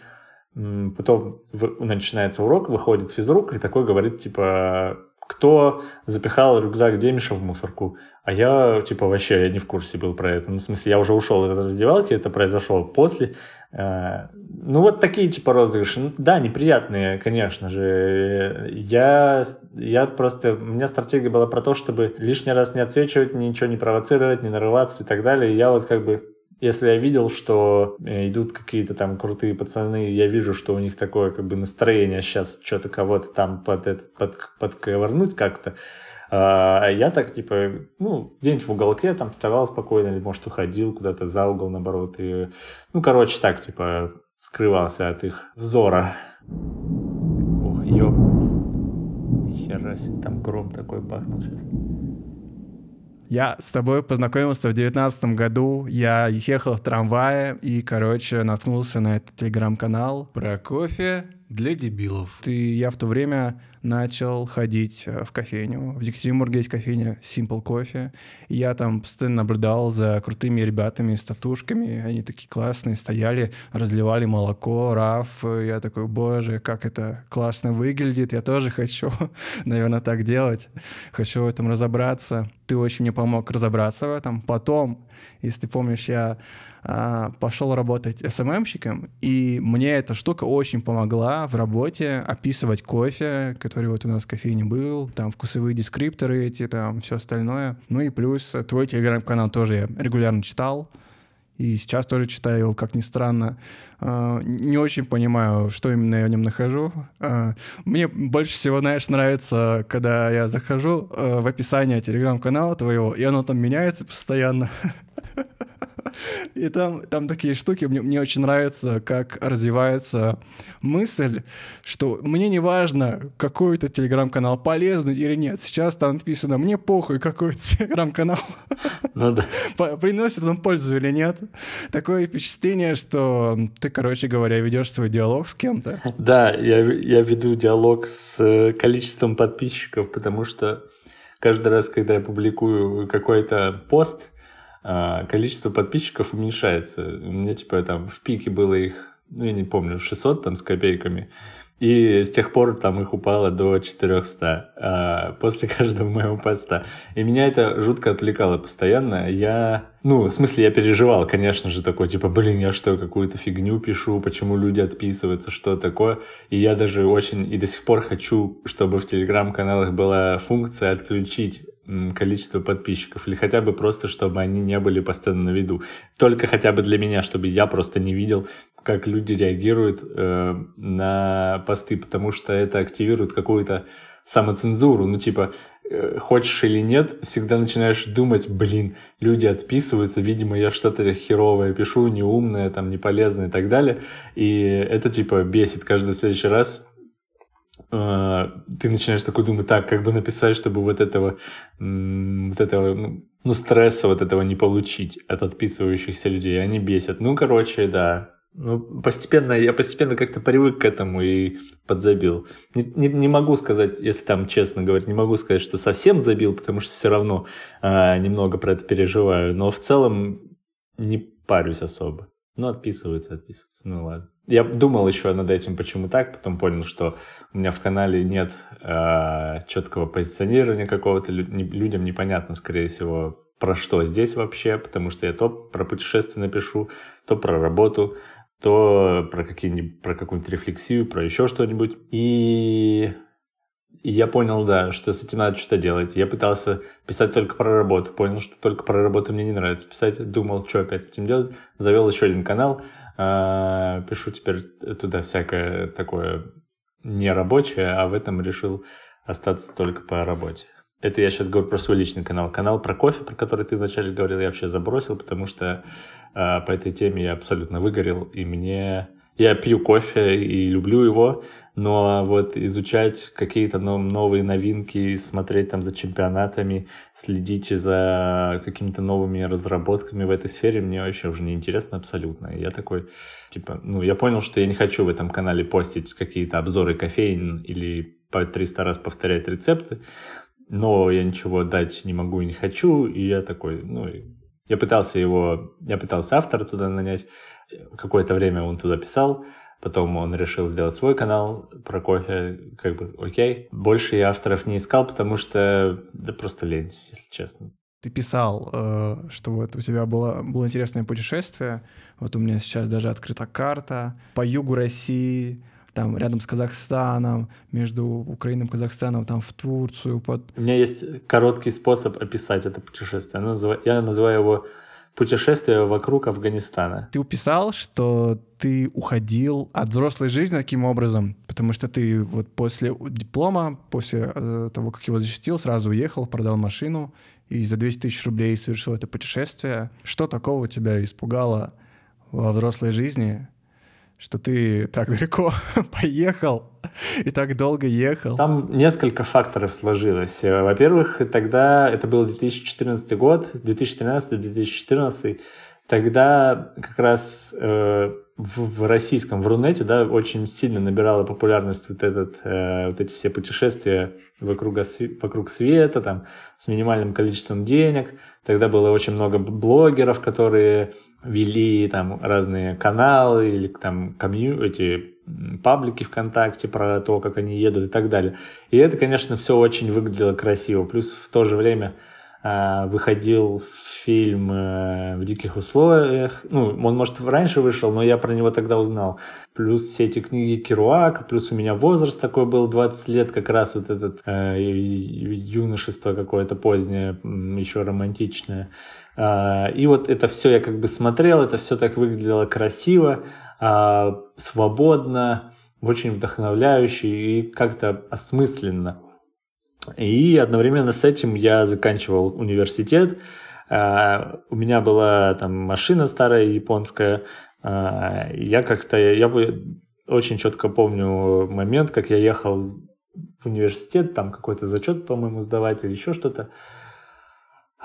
потом начинается урок, выходит физрук и такой говорит, типа, кто запихал рюкзак Демиша в мусорку. А я, типа, вообще я не в курсе был про это. Ну, в смысле, я уже ушел из раздевалки, это произошло после. Э, ну, вот такие, типа, розыгрыши. Ну, да, неприятные, конечно же. Я, я просто... У меня стратегия была про то, чтобы лишний раз не отсвечивать, ничего не провоцировать, не нарываться и так далее. И я вот как бы если я видел, что э, идут какие-то там крутые пацаны, я вижу, что у них такое как бы настроение сейчас что-то кого-то там под это, под, подковырнуть как-то, а я так, типа, ну, где-нибудь в уголке там вставал спокойно, или, может, уходил куда-то за угол, наоборот, и, ну, короче, так, типа, скрывался от их взора. Ох, ёп. Хера себе, там гром такой бахнул сейчас. Я с тобой познакомился в девятнадцатом году. Я ехал в трамвае и, короче, наткнулся на этот телеграм-канал про кофе для дебилов. И я в то время начал ходить э, в кофейню. В Екатеринбурге есть кофейня Simple Coffee. Я там постоянно наблюдал за крутыми ребятами с татушками. Они такие классные, стояли, разливали молоко, раф. Я такой, боже, как это классно выглядит. Я тоже хочу, наверное, так делать. Хочу в этом разобраться. Ты очень мне помог разобраться в этом. Потом, если ты помнишь, я пошел работать СММщиком, и мне эта штука очень помогла в работе описывать кофе, который вот у нас в кофейне был, там вкусовые дескрипторы эти, там все остальное. Ну и плюс твой телеграм-канал тоже я регулярно читал, и сейчас тоже читаю его, как ни странно. А, не очень понимаю, что именно я в нем нахожу. А, мне больше всего, знаешь, нравится, когда я захожу а, в описание телеграм-канала твоего, и оно там меняется постоянно. И там, там такие штуки, мне, мне очень нравится, как развивается мысль, что мне не важно, какой это телеграм-канал полезный или нет. Сейчас там написано, мне похуй, какой телеграм-канал ну, да. приносит нам пользу или нет. Такое впечатление, что ты, короче говоря, ведешь свой диалог с кем-то. Да, я, я веду диалог с э, количеством подписчиков, потому что каждый раз, когда я публикую какой-то пост, количество подписчиков уменьшается. У меня, типа, там в пике было их, ну, я не помню, 600 там с копейками. И с тех пор там их упало до 400 а, после каждого моего поста. И меня это жутко отвлекало постоянно. Я, ну, в смысле, я переживал, конечно же, такой, типа, блин, я что, какую-то фигню пишу, почему люди отписываются, что такое. И я даже очень, и до сих пор хочу, чтобы в телеграм-каналах была функция отключить количество подписчиков, или хотя бы просто, чтобы они не были постоянно на виду. Только хотя бы для меня, чтобы я просто не видел, как люди реагируют э, на посты, потому что это активирует какую-то самоцензуру. Ну, типа, э, хочешь или нет, всегда начинаешь думать, блин, люди отписываются, видимо, я что-то херовое пишу, неумное, там, неполезное и так далее. И это, типа, бесит каждый следующий раз, ты начинаешь такой думать, так, как бы написать, чтобы вот этого, вот этого, ну, ну, стресса вот этого не получить от отписывающихся людей, они бесят. Ну, короче, да, ну, постепенно, я постепенно как-то привык к этому и подзабил. Не, не, не могу сказать, если там честно говорить, не могу сказать, что совсем забил, потому что все равно а, немного про это переживаю, но в целом не парюсь особо. Ну, отписываются, отписываются, ну ладно. Я думал еще над этим, почему так, потом понял, что у меня в канале нет э, четкого позиционирования какого-то, людям непонятно, скорее всего, про что здесь вообще, потому что я то про путешествие напишу, то про работу, то про, какие-нибудь, про какую-нибудь рефлексию, про еще что-нибудь. И я понял, да, что с этим надо что-то делать. Я пытался писать только про работу, понял, что только про работу мне не нравится писать. Думал, что опять с этим делать. Завел еще один канал. А, пишу теперь туда всякое такое нерабочее, а в этом решил остаться только по работе. Это я сейчас говорю про свой личный канал. Канал про кофе, про который ты вначале говорил, я вообще забросил, потому что э, по этой теме я абсолютно выгорел, и мне... Я пью кофе и люблю его, но вот изучать какие-то новые новинки, смотреть там за чемпионатами, следить за какими-то новыми разработками в этой сфере, мне вообще уже не интересно абсолютно. Я такой, типа, ну, я понял, что я не хочу в этом канале постить какие-то обзоры кофеин или по 300 раз повторять рецепты, но я ничего дать не могу и не хочу, и я такой, ну, я пытался его, я пытался автора туда нанять, какое-то время он туда писал, Потом он решил сделать свой канал про кофе, как бы окей. Больше я авторов не искал, потому что да просто лень, если честно. Ты писал, э, что вот у тебя было, было интересное путешествие. Вот у меня сейчас даже открыта карта по югу России, там рядом с Казахстаном, между Украиной и Казахстаном, там в Турцию. Под... У меня есть короткий способ описать это путешествие. Я называю его путешествие вокруг Афганистана. Ты уписал, что ты уходил от взрослой жизни таким образом, потому что ты вот после диплома, после э, того, как его защитил, сразу уехал, продал машину и за 200 тысяч рублей совершил это путешествие. Что такого тебя испугало во взрослой жизни, что ты так далеко поехал и так долго ехал? Там несколько факторов сложилось. Во-первых, тогда это был 2014 год, 2013-2014. Тогда как раз э, в, в российском, в Рунете, да, очень сильно набирала популярность вот, этот, э, вот эти все путешествия вокруг, вокруг света, там, с минимальным количеством денег. Тогда было очень много блогеров, которые вели там разные каналы или там комью, эти паблики ВКонтакте про то, как они едут и так далее. И это, конечно, все очень выглядело красиво. Плюс в то же время выходил фильм э, «В диких условиях». Ну, он, может, раньше вышел, но я про него тогда узнал. Плюс все эти книги Керуака, плюс у меня возраст такой был, 20 лет, как раз вот этот э, юношество какое-то позднее, еще романтичное. А, и вот это все я как бы смотрел, это все так выглядело красиво, а, свободно, очень вдохновляюще и как-то осмысленно. И одновременно с этим я заканчивал университет. А, у меня была там машина старая японская. Я как-то, я очень четко помню момент, как я ехал в университет, там какой-то зачет, по-моему, сдавать или еще что-то.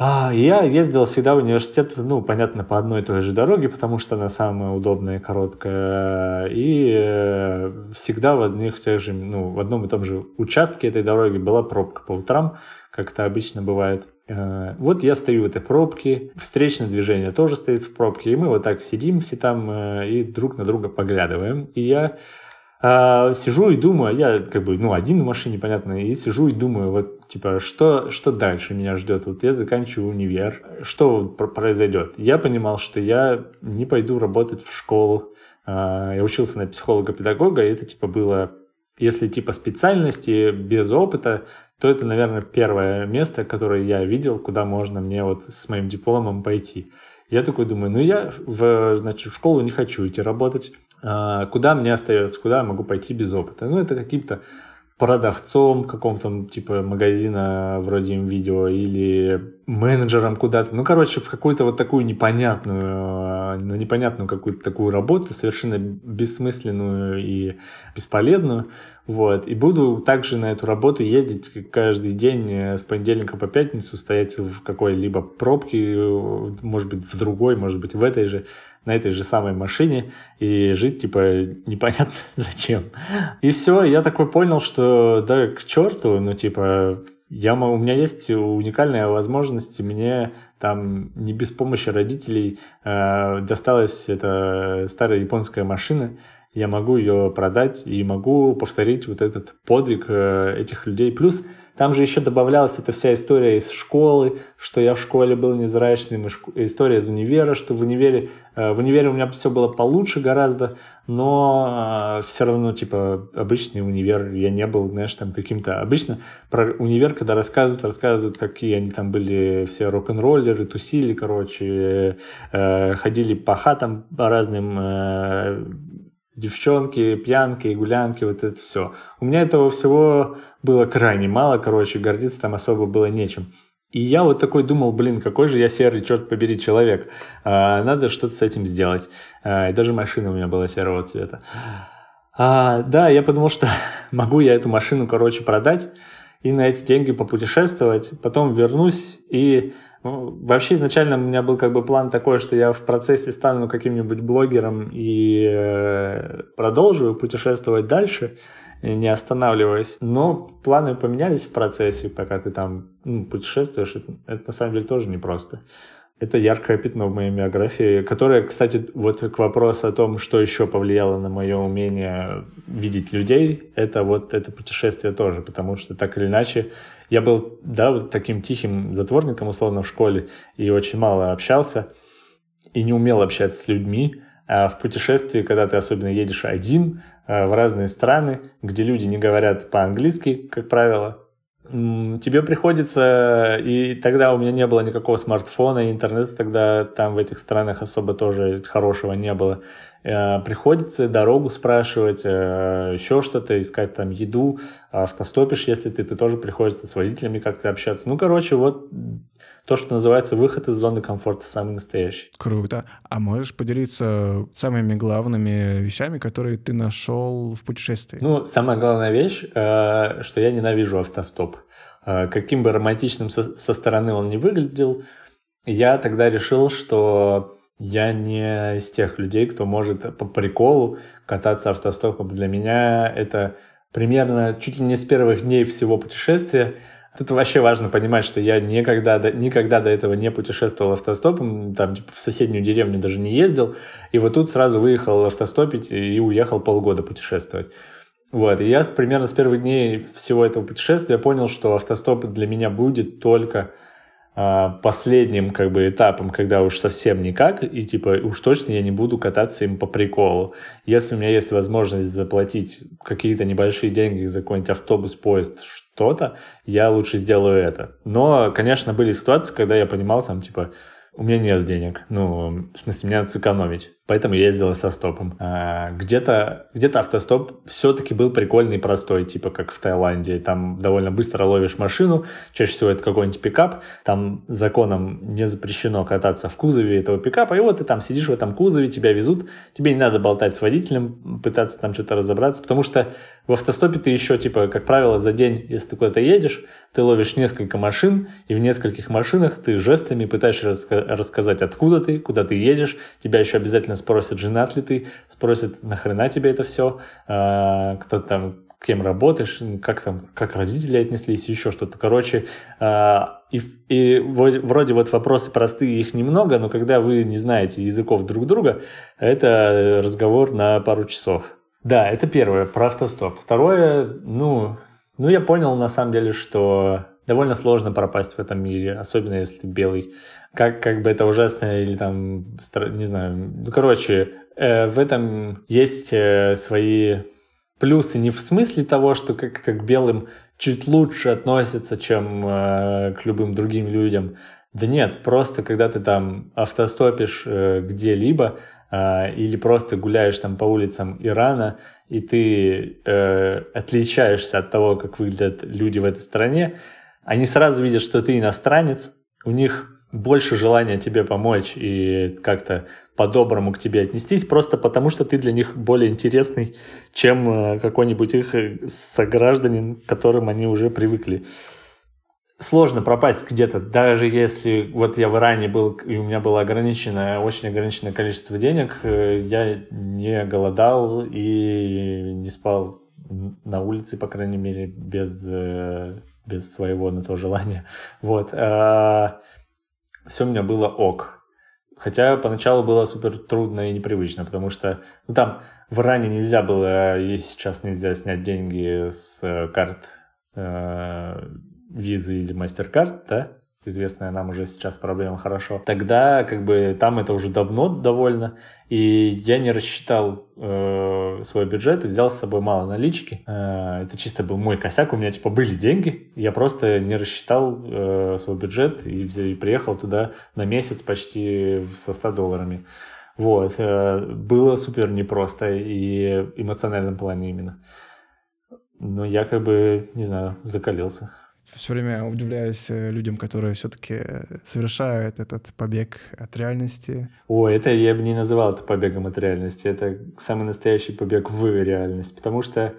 А, я ездил всегда в университет, ну, понятно, по одной и той же дороге, потому что она самая удобная и короткая. И э, всегда в одних тех же, ну, в одном и том же участке этой дороги была пробка по утрам, как это обычно бывает. Э, вот я стою в этой пробке, встречное движение тоже стоит в пробке, и мы вот так сидим все там э, и друг на друга поглядываем. И я а, сижу и думаю, я как бы, ну, один в машине, понятно, и сижу и думаю, вот, типа, что, что дальше меня ждет? Вот я заканчиваю универ, что произойдет? Я понимал, что я не пойду работать в школу. А, я учился на психолога-педагога, и это, типа, было, если, типа, специальности без опыта, то это, наверное, первое место, которое я видел, куда можно мне вот с моим дипломом пойти. Я такой думаю, ну я в, значит, в школу не хочу идти работать. А, куда мне остается, куда я могу пойти без опыта? Ну, это каким-то продавцом каком-то типа магазина вроде видео или менеджером куда-то. Ну, короче, в какую-то вот такую непонятную, ну, непонятную какую-то такую работу, совершенно бессмысленную и бесполезную. Вот. И буду также на эту работу ездить каждый день э, с понедельника по пятницу, стоять в какой-либо пробке, э, может быть, в другой, может быть, в этой же, на этой же самой машине и жить, типа, непонятно зачем. И все, я такой понял, что да, к черту, ну, типа, я, у меня есть уникальная возможность, мне там не без помощи родителей э, досталась эта старая японская машина, я могу ее продать и могу повторить вот этот подвиг э, этих людей. Плюс там же еще добавлялась эта вся история из школы, что я в школе был невзрачным, история из универа, что в универе, э, в универе у меня все было получше гораздо, но э, все равно, типа, обычный универ, я не был, знаешь, там каким-то... Обычно про универ, когда рассказывают, рассказывают, какие они там были все рок-н-роллеры, тусили, короче, ходили по хатам по разным девчонки, пьянки, гулянки, вот это все. У меня этого всего было крайне мало, короче, гордиться там особо было нечем. И я вот такой думал, блин, какой же я серый, черт побери, человек. А, надо что-то с этим сделать. А, и даже машина у меня была серого цвета. А, да, я подумал, что могу я эту машину, короче, продать и на эти деньги попутешествовать, потом вернусь и ну, вообще изначально у меня был как бы план такой, что я в процессе стану каким-нибудь блогером и э, продолжу путешествовать дальше, не останавливаясь. Но планы поменялись в процессе, пока ты там ну, путешествуешь. Это, это на самом деле тоже непросто. Это яркое пятно в моей биографии, которое, кстати, вот к вопросу о том, что еще повлияло на мое умение видеть людей, это вот это путешествие тоже, потому что так или иначе я был, да, вот таким тихим затворником, условно, в школе, и очень мало общался, и не умел общаться с людьми. А в путешествии, когда ты особенно едешь один э, в разные страны, где люди не говорят по-английски, как правило, тебе приходится, и тогда у меня не было никакого смартфона, интернета тогда там в этих странах особо тоже хорошего не было. Э, приходится дорогу спрашивать, э, еще что-то, искать там еду, автостопишь, если ты, ты тоже приходится с водителями как-то общаться. Ну, короче, вот то, что называется выход из зоны комфорта, самый настоящий. Круто. А можешь поделиться самыми главными вещами, которые ты нашел в путешествии? Ну, самая главная вещь, э, что я ненавижу автостоп. Каким бы романтичным со стороны он не выглядел, я тогда решил, что я не из тех людей, кто может по приколу кататься автостопом. Для меня это примерно чуть ли не с первых дней всего путешествия. Тут вообще важно понимать, что я никогда, никогда до этого не путешествовал автостопом, там типа, в соседнюю деревню даже не ездил, и вот тут сразу выехал автостопить и уехал полгода путешествовать. Вот, и я примерно с первых дней всего этого путешествия понял, что автостоп для меня будет только последним как бы этапом, когда уж совсем никак, и типа уж точно я не буду кататься им по приколу. Если у меня есть возможность заплатить какие-то небольшие деньги за какой-нибудь автобус, поезд, что-то, я лучше сделаю это. Но, конечно, были ситуации, когда я понимал там типа, у меня нет денег. Ну, в смысле, мне надо сэкономить. Поэтому я ездил автостопом. А, где-то где автостоп все-таки был прикольный и простой, типа как в Таиланде. Там довольно быстро ловишь машину, чаще всего это какой-нибудь пикап. Там законом не запрещено кататься в кузове этого пикапа. И вот ты там сидишь в этом кузове, тебя везут. Тебе не надо болтать с водителем, пытаться там что-то разобраться, потому что в автостопе ты еще, типа, как правило, за день, если ты куда-то едешь, ты ловишь несколько машин, и в нескольких машинах ты жестами пытаешься раска- рассказать, откуда ты, куда ты едешь. Тебя еще обязательно спросят, женат ли ты, спросят, нахрена тебе это все, а, кто там, кем работаешь, как там, как родители отнеслись, еще что-то. Короче, а, и, и вроде вот вопросы простые, их немного, но когда вы не знаете языков друг друга, это разговор на пару часов. Да, это первое, про автостоп. Второе, ну, ну, я понял на самом деле, что довольно сложно пропасть в этом мире, особенно если ты белый. Как, как бы это ужасно или там, не знаю, ну, короче, э, в этом есть э, свои плюсы не в смысле того, что как-то к белым чуть лучше относятся, чем э, к любым другим людям. Да нет, просто когда ты там автостопишь э, где-либо, э, или просто гуляешь там по улицам Ирана, и ты э, отличаешься от того, как выглядят люди в этой стране, они сразу видят, что ты иностранец, у них больше желания тебе помочь и как-то по-доброму к тебе отнестись, просто потому что ты для них более интересный, чем э, какой-нибудь их э, согражданин, к которым они уже привыкли. Сложно пропасть где-то, даже если вот я в Иране был, и у меня было ограниченное, очень ограниченное количество денег, э, я не голодал и не спал на улице, по крайней мере, без, без своего на то желания. Вот. А, Все у меня было ок. Хотя поначалу было супер трудно и непривычно, потому что ну, там в Иране нельзя было, и сейчас нельзя снять деньги с э, карт визы или MasterCard, да, известная нам уже сейчас проблема хорошо, тогда как бы там это уже давно довольно, и я не рассчитал э, свой бюджет и взял с собой мало налички. Э, это чисто был мой косяк, у меня типа были деньги, я просто не рассчитал э, свой бюджет и, и приехал туда на месяц почти со 100 долларами. Вот, э, было супер непросто и эмоциональном плане именно. Но я как бы, не знаю, закалился все время удивляюсь э, людям, которые все-таки э, совершают этот побег от реальности. О, это я бы не называл это побегом от реальности. Это самый настоящий побег в реальность. Потому что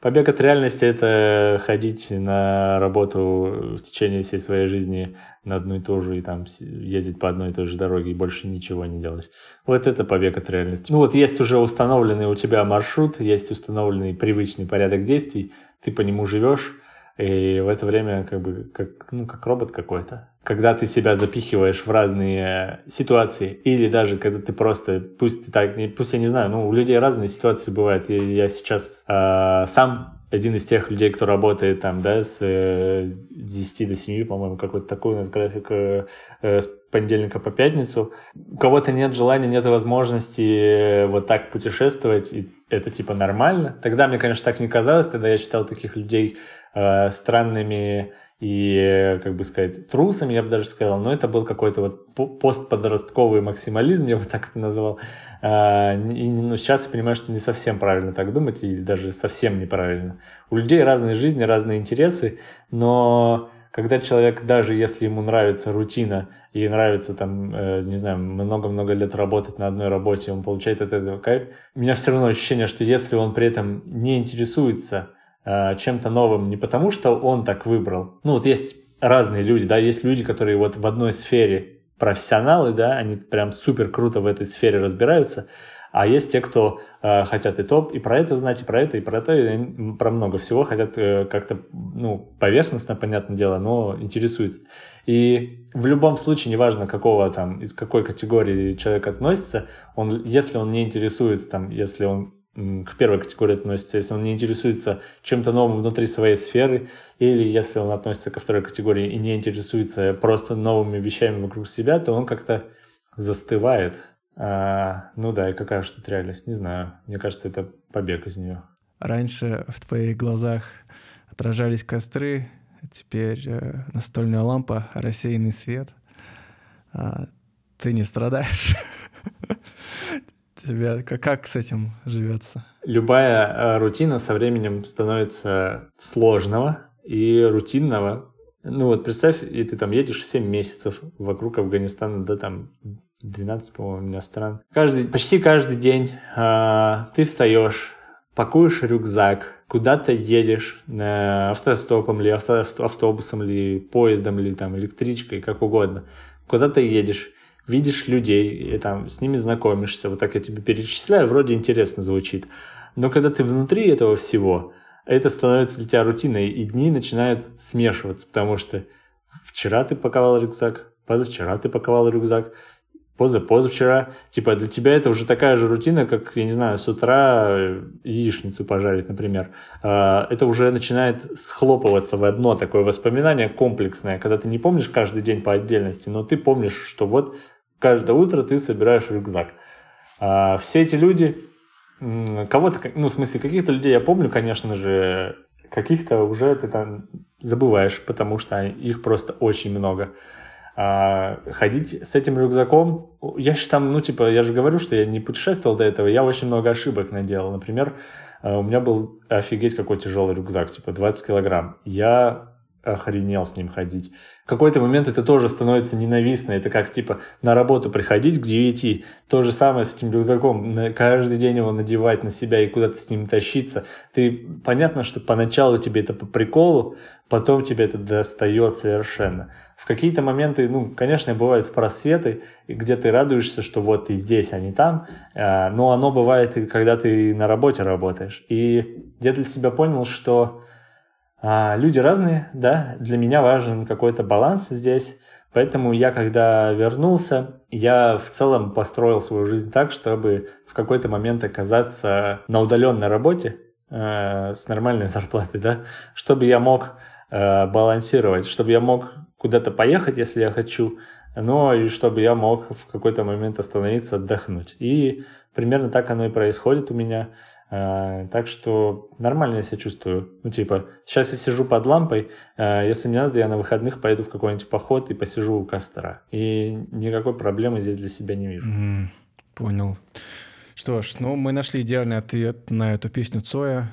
побег от реальности — это ходить на работу в течение всей своей жизни на одну и ту же, и там ездить по одной и той же дороге и больше ничего не делать. Вот это побег от реальности. Ну вот есть уже установленный у тебя маршрут, есть установленный привычный порядок действий, ты по нему живешь, и в это время как бы как, ну, как робот какой-то. Когда ты себя запихиваешь в разные ситуации, или даже когда ты просто, пусть ты так, пусть я не знаю, ну, у людей разные ситуации бывают. Я, я сейчас э, сам один из тех людей, кто работает там, да, с э, 10 до 7, по-моему, какой-то такой у нас график э, э, с понедельника по пятницу. У кого-то нет желания, нет возможности вот так путешествовать, и это типа нормально. Тогда мне, конечно, так не казалось, тогда я считал таких людей э, странными и, как бы сказать, трусами, я бы даже сказал, но это был какой-то вот постподростковый максимализм, я бы так это назвал. А, и ну, сейчас я понимаю, что не совсем правильно так думать, или даже совсем неправильно. У людей разные жизни, разные интересы, но когда человек, даже если ему нравится рутина и нравится там, э, не знаю, много-много лет работать на одной работе, он получает от этого кайф, у меня все равно ощущение, что если он при этом не интересуется Э, чем-то новым не потому, что он так выбрал. Ну, вот есть разные люди, да, есть люди, которые вот в одной сфере профессионалы, да, они прям супер круто в этой сфере разбираются, а есть те, кто э, хотят и топ, и про это знать, и про это, и про это, и про много всего хотят э, как-то, ну, поверхностно, понятное дело, но интересуются. И в любом случае, неважно, какого там, из какой категории человек относится, он, если он не интересуется, там, если он к первой категории относится, если он не интересуется чем-то новым внутри своей сферы, или если он относится ко второй категории и не интересуется просто новыми вещами вокруг себя, то он как-то застывает. А, ну да, и какая же тут реальность, не знаю. Мне кажется, это побег из нее. Раньше в твоих глазах отражались костры, а теперь э, настольная лампа, рассеянный свет. А, ты не страдаешь. Тебе как, как с этим живется? Любая э, рутина со временем становится сложного и рутинного. Ну вот представь, и ты там едешь 7 месяцев вокруг Афганистана, да там 12, по-моему, у меня стран. Каждый, почти каждый день э, ты встаешь, пакуешь рюкзак, куда-то едешь э, автостопом ли, авто, автобусом ли, поездом ли, там, электричкой, как угодно. Куда-то едешь, видишь людей, и там с ними знакомишься. Вот так я тебе перечисляю, вроде интересно звучит. Но когда ты внутри этого всего, это становится для тебя рутиной, и дни начинают смешиваться, потому что вчера ты паковал рюкзак, позавчера ты паковал рюкзак, поза позавчера. Типа для тебя это уже такая же рутина, как, я не знаю, с утра яичницу пожарить, например. А, это уже начинает схлопываться в одно такое воспоминание комплексное, когда ты не помнишь каждый день по отдельности, но ты помнишь, что вот каждое утро ты собираешь рюкзак. А, все эти люди, кого-то, ну, в смысле, каких-то людей я помню, конечно же, каких-то уже ты там забываешь, потому что их просто очень много. А, ходить с этим рюкзаком, я же там, ну, типа, я же говорю, что я не путешествовал до этого, я очень много ошибок наделал. Например, а, у меня был офигеть какой тяжелый рюкзак, типа 20 килограмм. Я охренел с ним ходить. В какой-то момент это тоже становится ненавистно. Это как, типа, на работу приходить к 9, то же самое с этим рюкзаком, каждый день его надевать на себя и куда-то с ним тащиться. Ты, понятно, что поначалу тебе это по приколу, потом тебе это достает совершенно. В какие-то моменты, ну, конечно, бывают просветы, где ты радуешься, что вот ты здесь, а не там, а, но оно бывает и когда ты на работе работаешь. И я для себя понял, что а, люди разные, да, для меня важен какой-то баланс здесь, Поэтому я, когда вернулся, я в целом построил свою жизнь так, чтобы в какой-то момент оказаться на удаленной работе э, с нормальной зарплатой, да, чтобы я мог э, балансировать, чтобы я мог куда-то поехать, если я хочу, но и чтобы я мог в какой-то момент остановиться, отдохнуть. И примерно так оно и происходит у меня. Э, так что нормально я себя чувствую. Ну, типа, сейчас я сижу под лампой, э, если мне надо, я на выходных поеду в какой-нибудь поход и посижу у костра. И никакой проблемы здесь для себя не вижу. Mm, понял. Что ж, ну, мы нашли идеальный ответ на эту песню Цоя,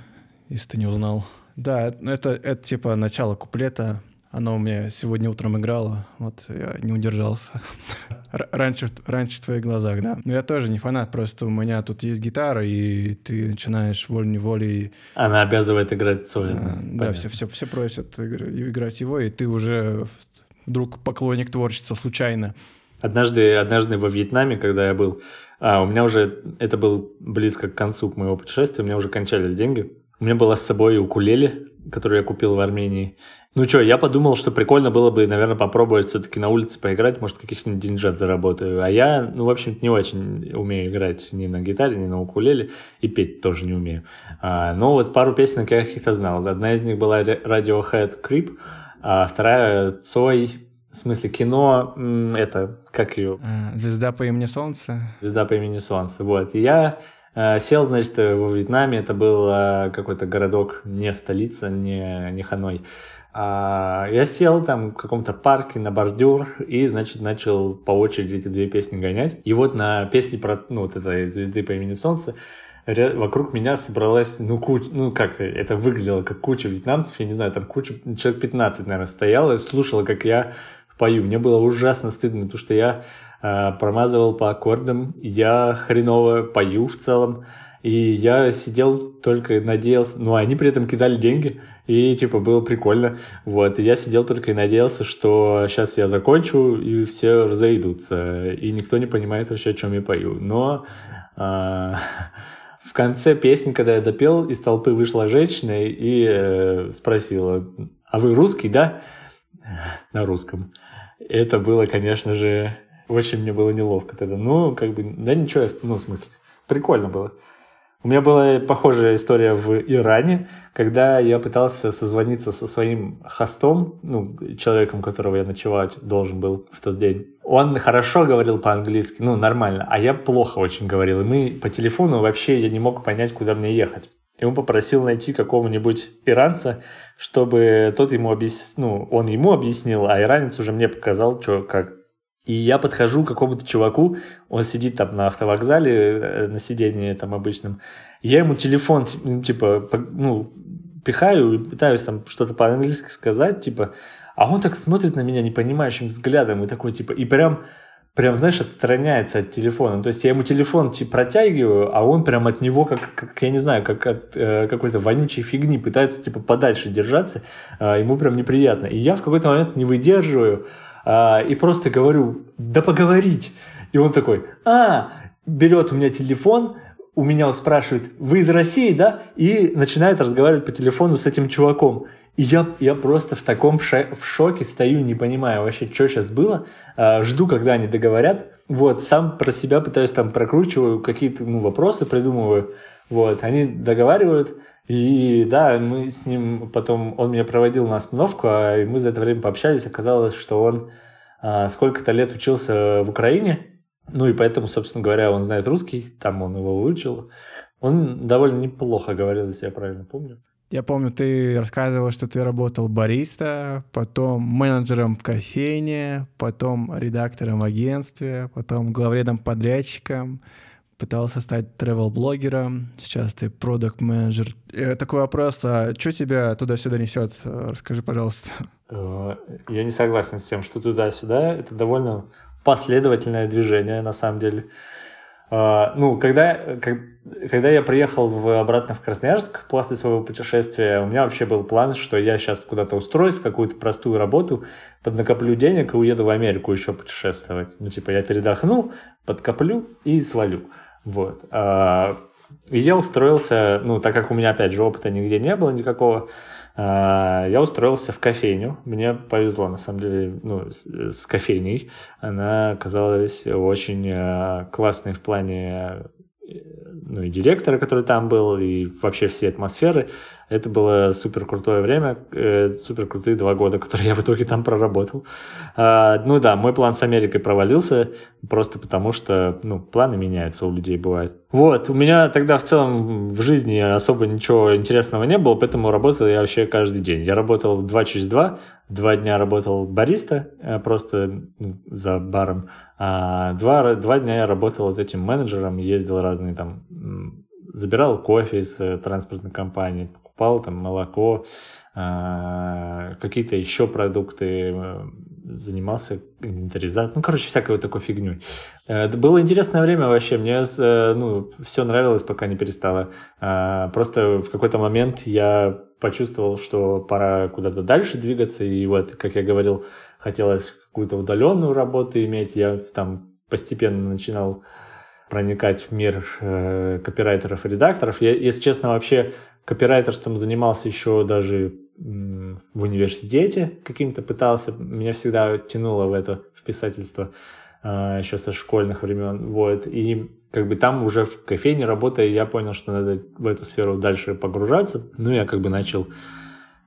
если ты не узнал. Да, это, это типа начало куплета. Оно у меня сегодня утром играло, вот я не удержался. раньше, раньше в твоих глазах, да. Но я тоже не фанат, просто у меня тут есть гитара, и ты начинаешь волей-неволей... Она обязывает играть соль, а, Да, все, все, все просят играть его, и ты уже вдруг поклонник творчества случайно. Однажды, однажды во Вьетнаме, когда я был, а, у меня уже, это был близко к концу моего путешествия, у меня уже кончались деньги. У меня была с собой укулеле, которую я купил в Армении. Ну что, я подумал, что прикольно было бы, наверное, попробовать все-таки на улице поиграть, может, каких-нибудь деньжат заработаю. А я, ну, в общем-то, не очень умею играть ни на гитаре, ни на укулеле, и петь тоже не умею. А, но вот пару песен я каких-то знал. Одна из них была Radiohead Creep, а вторая Цой, в смысле кино, это, как ее? А, Звезда по имени Солнце. Звезда по имени Солнце, вот. И я Э, сел, значит, во Вьетнаме, это был э, какой-то городок, не столица, не, не Ханой. А я сел там в каком-то парке на бордюр и, значит, начал по очереди эти две песни гонять. И вот на песне про, ну, вот этой звезды по имени Солнце вокруг меня собралась, ну, куча, ну, как это выглядело, как куча вьетнамцев, я не знаю, там куча, человек 15, наверное, стояла и слушала, как я пою. Мне было ужасно стыдно, потому что я э, промазывал по аккордам, я хреново пою в целом, и я сидел только надеялся, ну, они при этом кидали деньги, и, типа, было прикольно, вот, и я сидел только и надеялся, что сейчас я закончу, и все разойдутся, и никто не понимает вообще, о чем я пою, но... Э, в конце песни, когда я допел, из толпы вышла женщина и э, спросила, а вы русский, да? На русском. Это было, конечно же, очень мне было неловко тогда. Ну, как бы, да ничего, ну, в смысле, прикольно было. У меня была похожая история в Иране, когда я пытался созвониться со своим хостом, ну, человеком, которого я ночевать должен был в тот день. Он хорошо говорил по-английски, ну, нормально, а я плохо очень говорил. И мы по телефону вообще я не мог понять, куда мне ехать. И он попросил найти какого-нибудь иранца, чтобы тот ему объяснил, ну, он ему объяснил, а иранец уже мне показал, что, как, И я подхожу к какому-то чуваку, он сидит там на автовокзале, э, на сиденье там обычном. Я ему телефон, ну, типа, ну, пихаю пытаюсь там что-то по-английски сказать, типа, а он так смотрит на меня непонимающим взглядом и такой, типа, и прям, прям, знаешь, отстраняется от телефона. То есть я ему телефон типа протягиваю, а он прям от него, как, как я не знаю, как от э, какой-то вонючей фигни пытается, типа, подальше держаться. Э, ему прям неприятно. И я в какой-то момент не выдерживаю э, и просто говорю, да поговорить. И он такой, а, берет у меня телефон, у меня он спрашивает, вы из России, да? И начинает разговаривать по телефону с этим чуваком. И я, я просто в таком ше- в шоке стою, не понимаю вообще, что сейчас было. А, жду, когда они договорят. Вот, сам про себя пытаюсь там прокручиваю, какие-то ну, вопросы придумываю. Вот, они договаривают. И да, мы с ним потом, он меня проводил на остановку, а мы за это время пообщались. Оказалось, что он а, сколько-то лет учился в Украине, ну и поэтому, собственно говоря, он знает русский, там он его выучил. Он довольно неплохо говорил, если я правильно помню. Я помню, ты рассказывал, что ты работал бариста, потом менеджером в кофейне, потом редактором в агентстве, потом главредом подрядчиком, пытался стать travel-блогером, сейчас ты продукт менеджер э, Такой вопрос, а что тебя туда-сюда несет? Расскажи, пожалуйста. Э, я не согласен с тем, что туда-сюда. Это довольно последовательное движение, на самом деле. Ну, когда, когда я приехал в, обратно в Красноярск после своего путешествия, у меня вообще был план, что я сейчас куда-то устроюсь, какую-то простую работу, поднакоплю денег и уеду в Америку еще путешествовать. Ну, типа, я передохну, подкоплю и свалю. Вот. Uh, и я устроился, ну, так как у меня, опять же, опыта нигде не было никакого, а, я устроился в кофейню. Мне повезло, на самом деле, ну, с кофейней. Она оказалась очень а, классной в плане ну, и директора, который там был, и вообще всей атмосферы. Это было супер крутое время, э, супер крутые два года, которые я в итоге там проработал. А, ну да, мой план с Америкой провалился, просто потому что, ну, планы меняются у людей бывает. Вот, у меня тогда в целом в жизни особо ничего интересного не было, поэтому работал я вообще каждый день. Я работал два через два, два дня работал бариста, э, просто ну, за баром, а два, два дня я работал вот этим менеджером, ездил разные там, забирал кофе из э, транспортной компании, покупал там молоко, а, какие-то еще продукты, э, занимался инвентаризацией, ну, короче, всякой вот такой фигней. Это было интересное время вообще, мне э, ну, все нравилось, пока не перестало. А, просто в какой-то момент я почувствовал, что пора куда-то дальше двигаться, и вот, как я говорил, хотелось какую-то удаленную работу иметь, я там постепенно начинал проникать в мир э, копирайтеров и редакторов. Я, если честно, вообще копирайтерством занимался еще даже в университете каким-то пытался. Меня всегда тянуло в это, в писательство э, еще со школьных времен. Вот. И как бы там уже в кофейне работая, я понял, что надо в эту сферу дальше погружаться. Ну, я как бы начал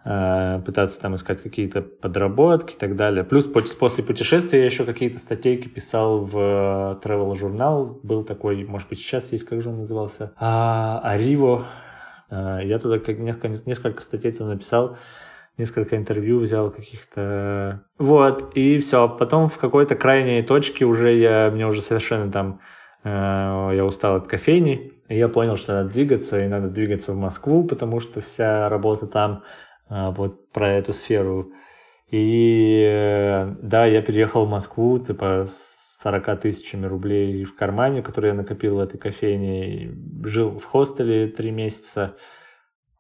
пытаться там искать какие-то подработки и так далее. Плюс после путешествия я еще какие-то статейки писал в э, travel журнал. Был такой, может быть, сейчас есть, как же он назывался? А, Ариво. Э, я туда несколько, несколько статей туда написал, несколько интервью взял каких-то. Вот, и все. Потом в какой-то крайней точке уже я, мне уже совершенно там я устал от кофейни, и я понял, что надо двигаться, и надо двигаться в Москву, потому что вся работа там. А, вот про эту сферу. И э, да, я переехал в Москву, типа, с 40 тысячами рублей в кармане, которые я накопил в этой кофейне. Жил в хостеле три месяца,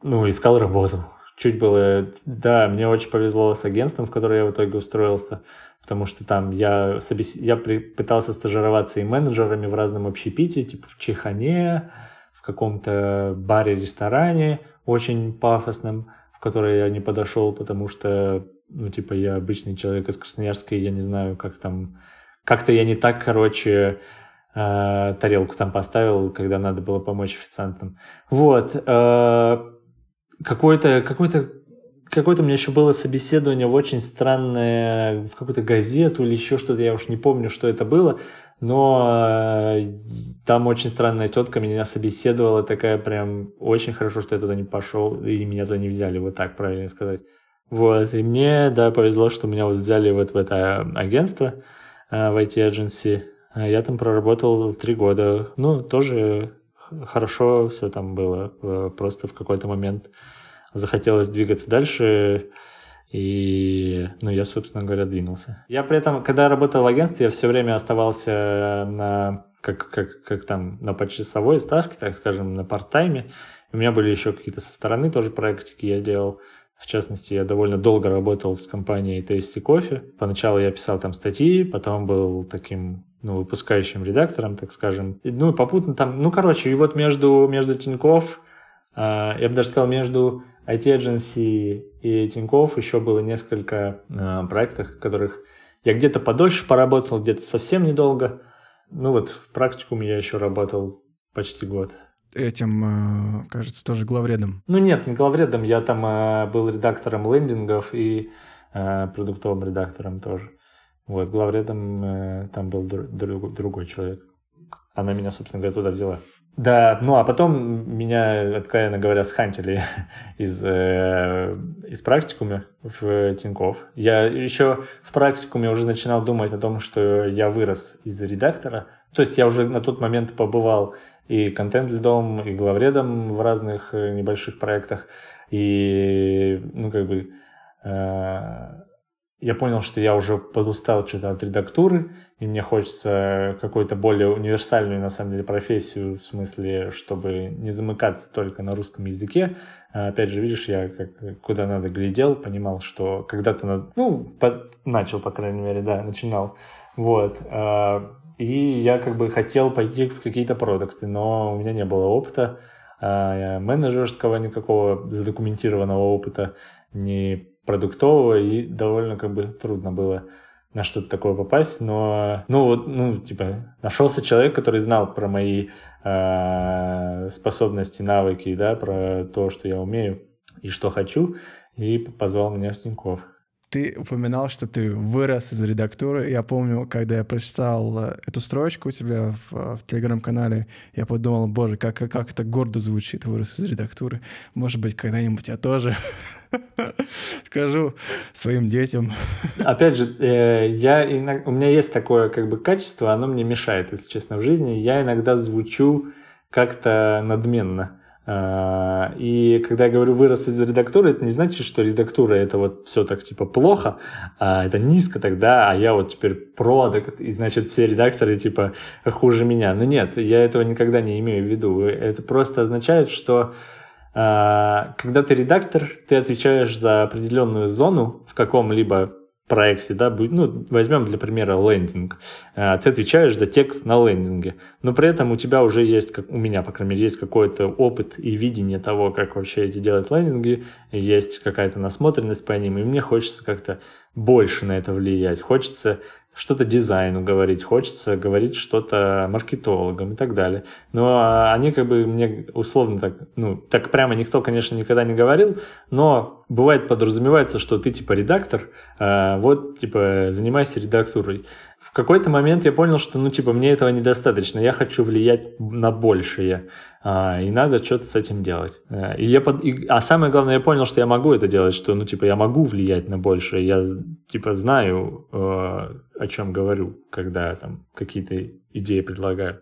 ну, искал работу. Чуть было... Да, мне очень повезло с агентством, в которое я в итоге устроился, потому что там я, собес... я при... пытался стажироваться и менеджерами в разном общепите, типа в Чехане, в каком-то баре-ресторане очень пафосном, которой я не подошел, потому что, ну, типа, я обычный человек из Красноярска, и я не знаю, как там... Как-то я не так, короче, э, тарелку там поставил, когда надо было помочь официантам. Вот. Э, какой-то, какой-то какое-то у меня еще было собеседование в очень странное, в какую-то газету или еще что-то, я уж не помню, что это было, но э, там очень странная тетка меня собеседовала, такая прям очень хорошо, что я туда не пошел, и меня туда не взяли, вот так правильно сказать. Вот, и мне, да, повезло, что меня вот взяли вот в это агентство. э, в IT-agency. Я там проработал три года. Ну, тоже хорошо все там было. Просто в какой-то момент захотелось двигаться дальше. И, ну, я, собственно говоря, двинулся. Я при этом, когда работал в агентстве, я все время оставался на, как, как, как там, на почасовой ставке, так скажем, на парт-тайме. У меня были еще какие-то со стороны тоже проектики я делал. В частности, я довольно долго работал с компанией Tasty Coffee. Поначалу я писал там статьи, потом был таким ну, выпускающим редактором, так скажем. И, ну, попутно там, ну, короче, и вот между, между Тинькофф, я бы даже сказал, между IT-agency и Тинькофф еще было несколько э, проектов, в которых я где-то подольше поработал, где-то совсем недолго. Ну вот в практикум я еще работал почти год. Этим, э, кажется, тоже главредом. Ну нет, не главредом, я там был редактором лендингов и продуктовым редактором тоже. Вот, главредом э, там был друг, другой человек. Она меня, собственно говоря, туда взяла. Да, ну а потом меня, откровенно говоря, схантили из, э, из практикума в Тинькофф. Я еще в практикуме уже начинал думать о том, что я вырос из редактора. То есть я уже на тот момент побывал и контент-лидом, и главредом в разных э, небольших проектах. И, ну, как бы, э, я понял, что я уже подустал что-то от редактуры, и мне хочется какую-то более универсальную, на самом деле, профессию, в смысле, чтобы не замыкаться только на русском языке. А, опять же, видишь, я как, куда надо глядел, понимал, что когда-то, ну, по, начал, по крайней мере, да, начинал. Вот. А, и я как бы хотел пойти в какие-то продукты, но у меня не было опыта а, менеджерского никакого задокументированного опыта, ни продуктового, и довольно как бы трудно было на что-то такое попасть, но, ну, вот, ну, типа, нашелся человек, который знал про мои э, способности, навыки, да, про то, что я умею и что хочу, и позвал меня в Тинькофф ты упоминал, что ты вырос из редактуры. Я помню, когда я прочитал э, эту строчку у тебя в, э, в телеграм-канале, я подумал, боже, как, как это гордо звучит, вырос из редактуры. Может быть, когда-нибудь я тоже скажу своим детям. Опять же, э, я у меня есть такое как бы качество, оно мне мешает, если честно, в жизни. Я иногда звучу как-то надменно. А, и когда я говорю вырос из редактуры, это не значит, что редактура это вот все так типа плохо, а это низко тогда, а я вот теперь продукт, и значит все редакторы типа хуже меня. Но нет, я этого никогда не имею в виду. Это просто означает, что а, когда ты редактор, ты отвечаешь за определенную зону в каком-либо проекте, да, ну, возьмем для примера лендинг. А, ты отвечаешь за текст на лендинге, но при этом у тебя уже есть, как у меня, по крайней мере, есть какой-то опыт и видение того, как вообще эти делать лендинги, есть какая-то насмотренность по ним, и мне хочется как-то больше на это влиять. Хочется что-то дизайну говорить, хочется говорить что-то маркетологам и так далее. Но они как бы мне условно так, ну, так прямо никто, конечно, никогда не говорил, но бывает подразумевается, что ты типа редактор, а вот типа занимайся редактурой. В какой-то момент я понял, что ну типа мне этого недостаточно, я хочу влиять на большее. А, и надо что-то с этим делать. Э, и я под... и... А самое главное, я понял, что я могу это делать, что, ну, типа, я могу влиять на большее, я, типа, знаю, э, о чем говорю, когда там какие-то идеи предлагаю.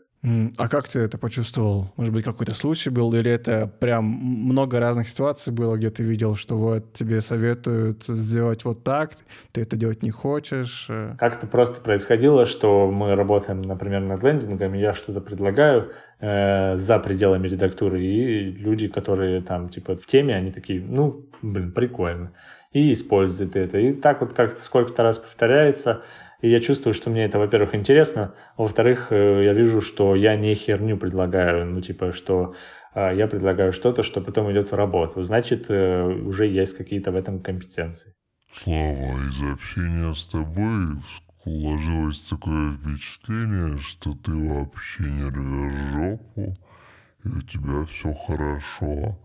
А как ты это почувствовал? Может быть, какой-то случай был, или это прям много разных ситуаций было, где ты видел, что вот тебе советуют сделать вот так, ты это делать не хочешь? Э? Как-то просто происходило, что мы работаем, например, над лендингом, я что-то предлагаю э, за пределами редактуры, и люди, которые там типа в теме, они такие, ну, блин, прикольно, и используют это. И так вот как-то сколько-то раз повторяется, и я чувствую, что мне это, во-первых, интересно, а во-вторых, э, я вижу, что я не херню предлагаю, ну, типа, что а, я предлагаю что-то, что потом идет в работу. Значит, э, уже есть какие-то в этом компетенции. Слава, из общения с тобой сложилось такое впечатление, что ты вообще не рвешь жопу, и у тебя все хорошо.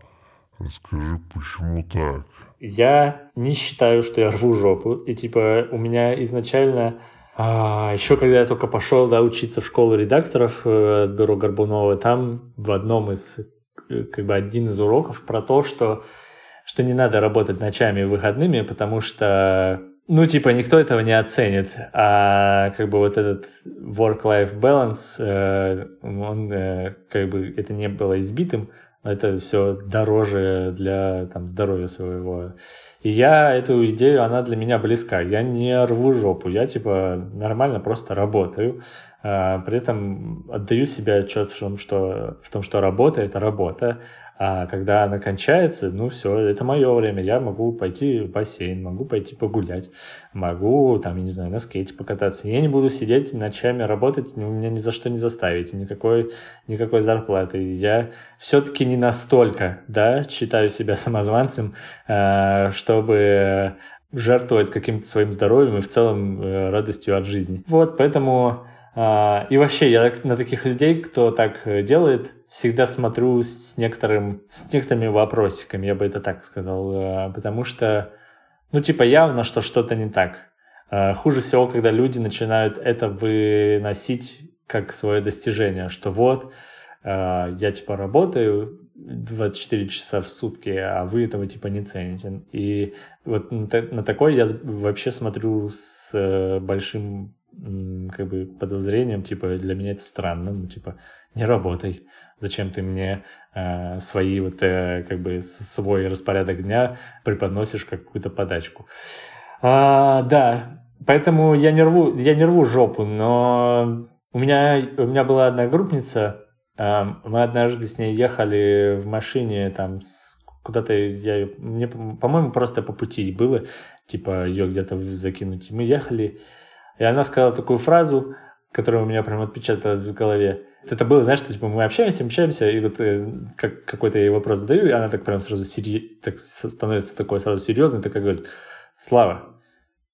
Расскажи, почему так? Я не считаю, что я рву жопу. И типа у меня изначально а, еще когда я только пошел да, учиться в школу редакторов э, от бюро Горбунова, там в одном из, э, как бы один из уроков про то, что, что не надо работать ночами и выходными, потому что ну, типа, никто этого не оценит. А как бы вот этот work-life balance, э, он э, как бы это не было избитым, это все дороже для там, здоровья своего. И я эту идею, она для меня близка. Я не рву жопу, я типа нормально просто работаю. А, при этом отдаю себе отчет в том, что, в том, что работа — это работа, а когда она кончается, ну все, это мое время. Я могу пойти в бассейн, могу пойти погулять, могу, там, я не знаю, на скейте покататься. Я не буду сидеть ночами работать, ну, меня ни за что не заставите, никакой, никакой зарплаты. Я все-таки не настолько, да, считаю себя самозванцем, а, чтобы жертвовать каким-то своим здоровьем и в целом э, радостью от жизни. Вот, поэтому а, и вообще, я на таких людей, кто так э, делает, всегда смотрю с некоторым, с некоторыми вопросиками, я бы это так сказал, э, потому что, ну, типа, явно, что что-то не так. Э, хуже всего, когда люди начинают это выносить как свое достижение, что вот, я, типа, работаю 24 часа в сутки, а вы этого, типа, не цените. И вот на такой я вообще смотрю с большим как бы подозрением, типа, для меня это странно, ну, типа, не работай, зачем ты мне э, свои вот, э, как бы, свой распорядок дня преподносишь как какую-то подачку. А, да, поэтому я не рву, я не рву жопу, но у меня, у меня была одна группница, э, мы однажды с ней ехали в машине там с куда-то я мне, по-моему, просто по пути было, типа ее где-то закинуть. И мы ехали, и она сказала такую фразу, которая у меня прям отпечаталась в голове. Это было, знаешь, что типа мы общаемся, общаемся, и вот э, как, какой-то я вопрос задаю, и она так прям сразу серьез, так становится такой сразу серьезной, такая говорит, Слава,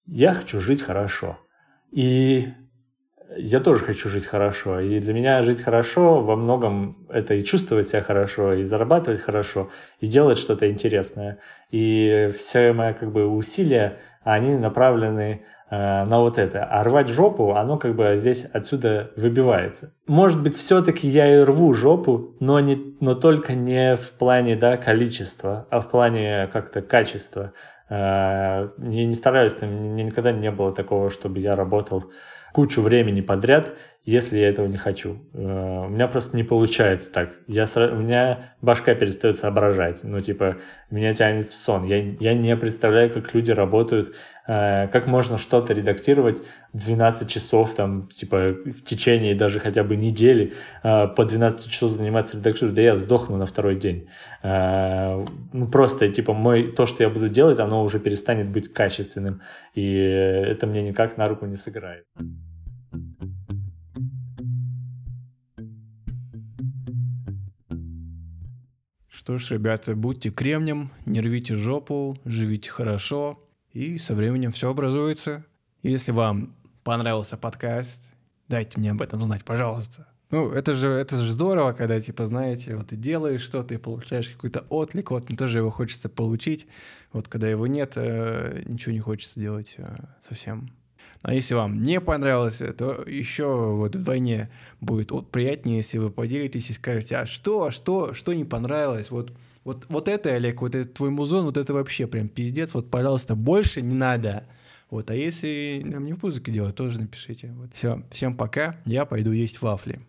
я хочу жить хорошо. И я тоже хочу жить хорошо. И для меня жить хорошо во многом это и чувствовать себя хорошо, и зарабатывать хорошо, и делать что-то интересное. И все мои как бы усилия, они направлены на вот это. А рвать жопу, оно как бы здесь отсюда выбивается. Может быть, все-таки я и рву жопу, но, не, но только не в плане да, количества, а в плане как-то качества. Э, я не стараюсь, там никогда не было такого, чтобы я работал кучу времени подряд, если я этого не хочу. Э, у меня просто не получается так. Я, у меня башка перестает соображать. Ну, типа, меня тянет в сон. Я, я не представляю, как люди работают, э, как можно что-то редактировать 12 часов, там, типа, в течение даже хотя бы недели, э, по 12 часов заниматься редактурой, да я сдохну на второй день. Ну, просто, типа, мой, то, что я буду делать, оно уже перестанет быть качественным, и это мне никак на руку не сыграет. Что ж, ребята, будьте кремнем, не рвите жопу, живите хорошо, и со временем все образуется. Если вам понравился подкаст, дайте мне об этом знать, пожалуйста. Ну, это же, это же здорово, когда, типа, знаете, вот ты делаешь что-то и получаешь какой-то отклик, вот мне тоже его хочется получить. Вот когда его нет, э, ничего не хочется делать э, совсем. А если вам не понравилось, то еще вот вдвойне будет приятнее, если вы поделитесь и скажете, а что, что, что не понравилось, вот, вот, вот это, Олег, вот это твой музон, вот это вообще прям пиздец, вот, пожалуйста, больше не надо. Вот, а если нам не в музыке делать, тоже напишите. Вот. Все, всем пока, я пойду есть вафли.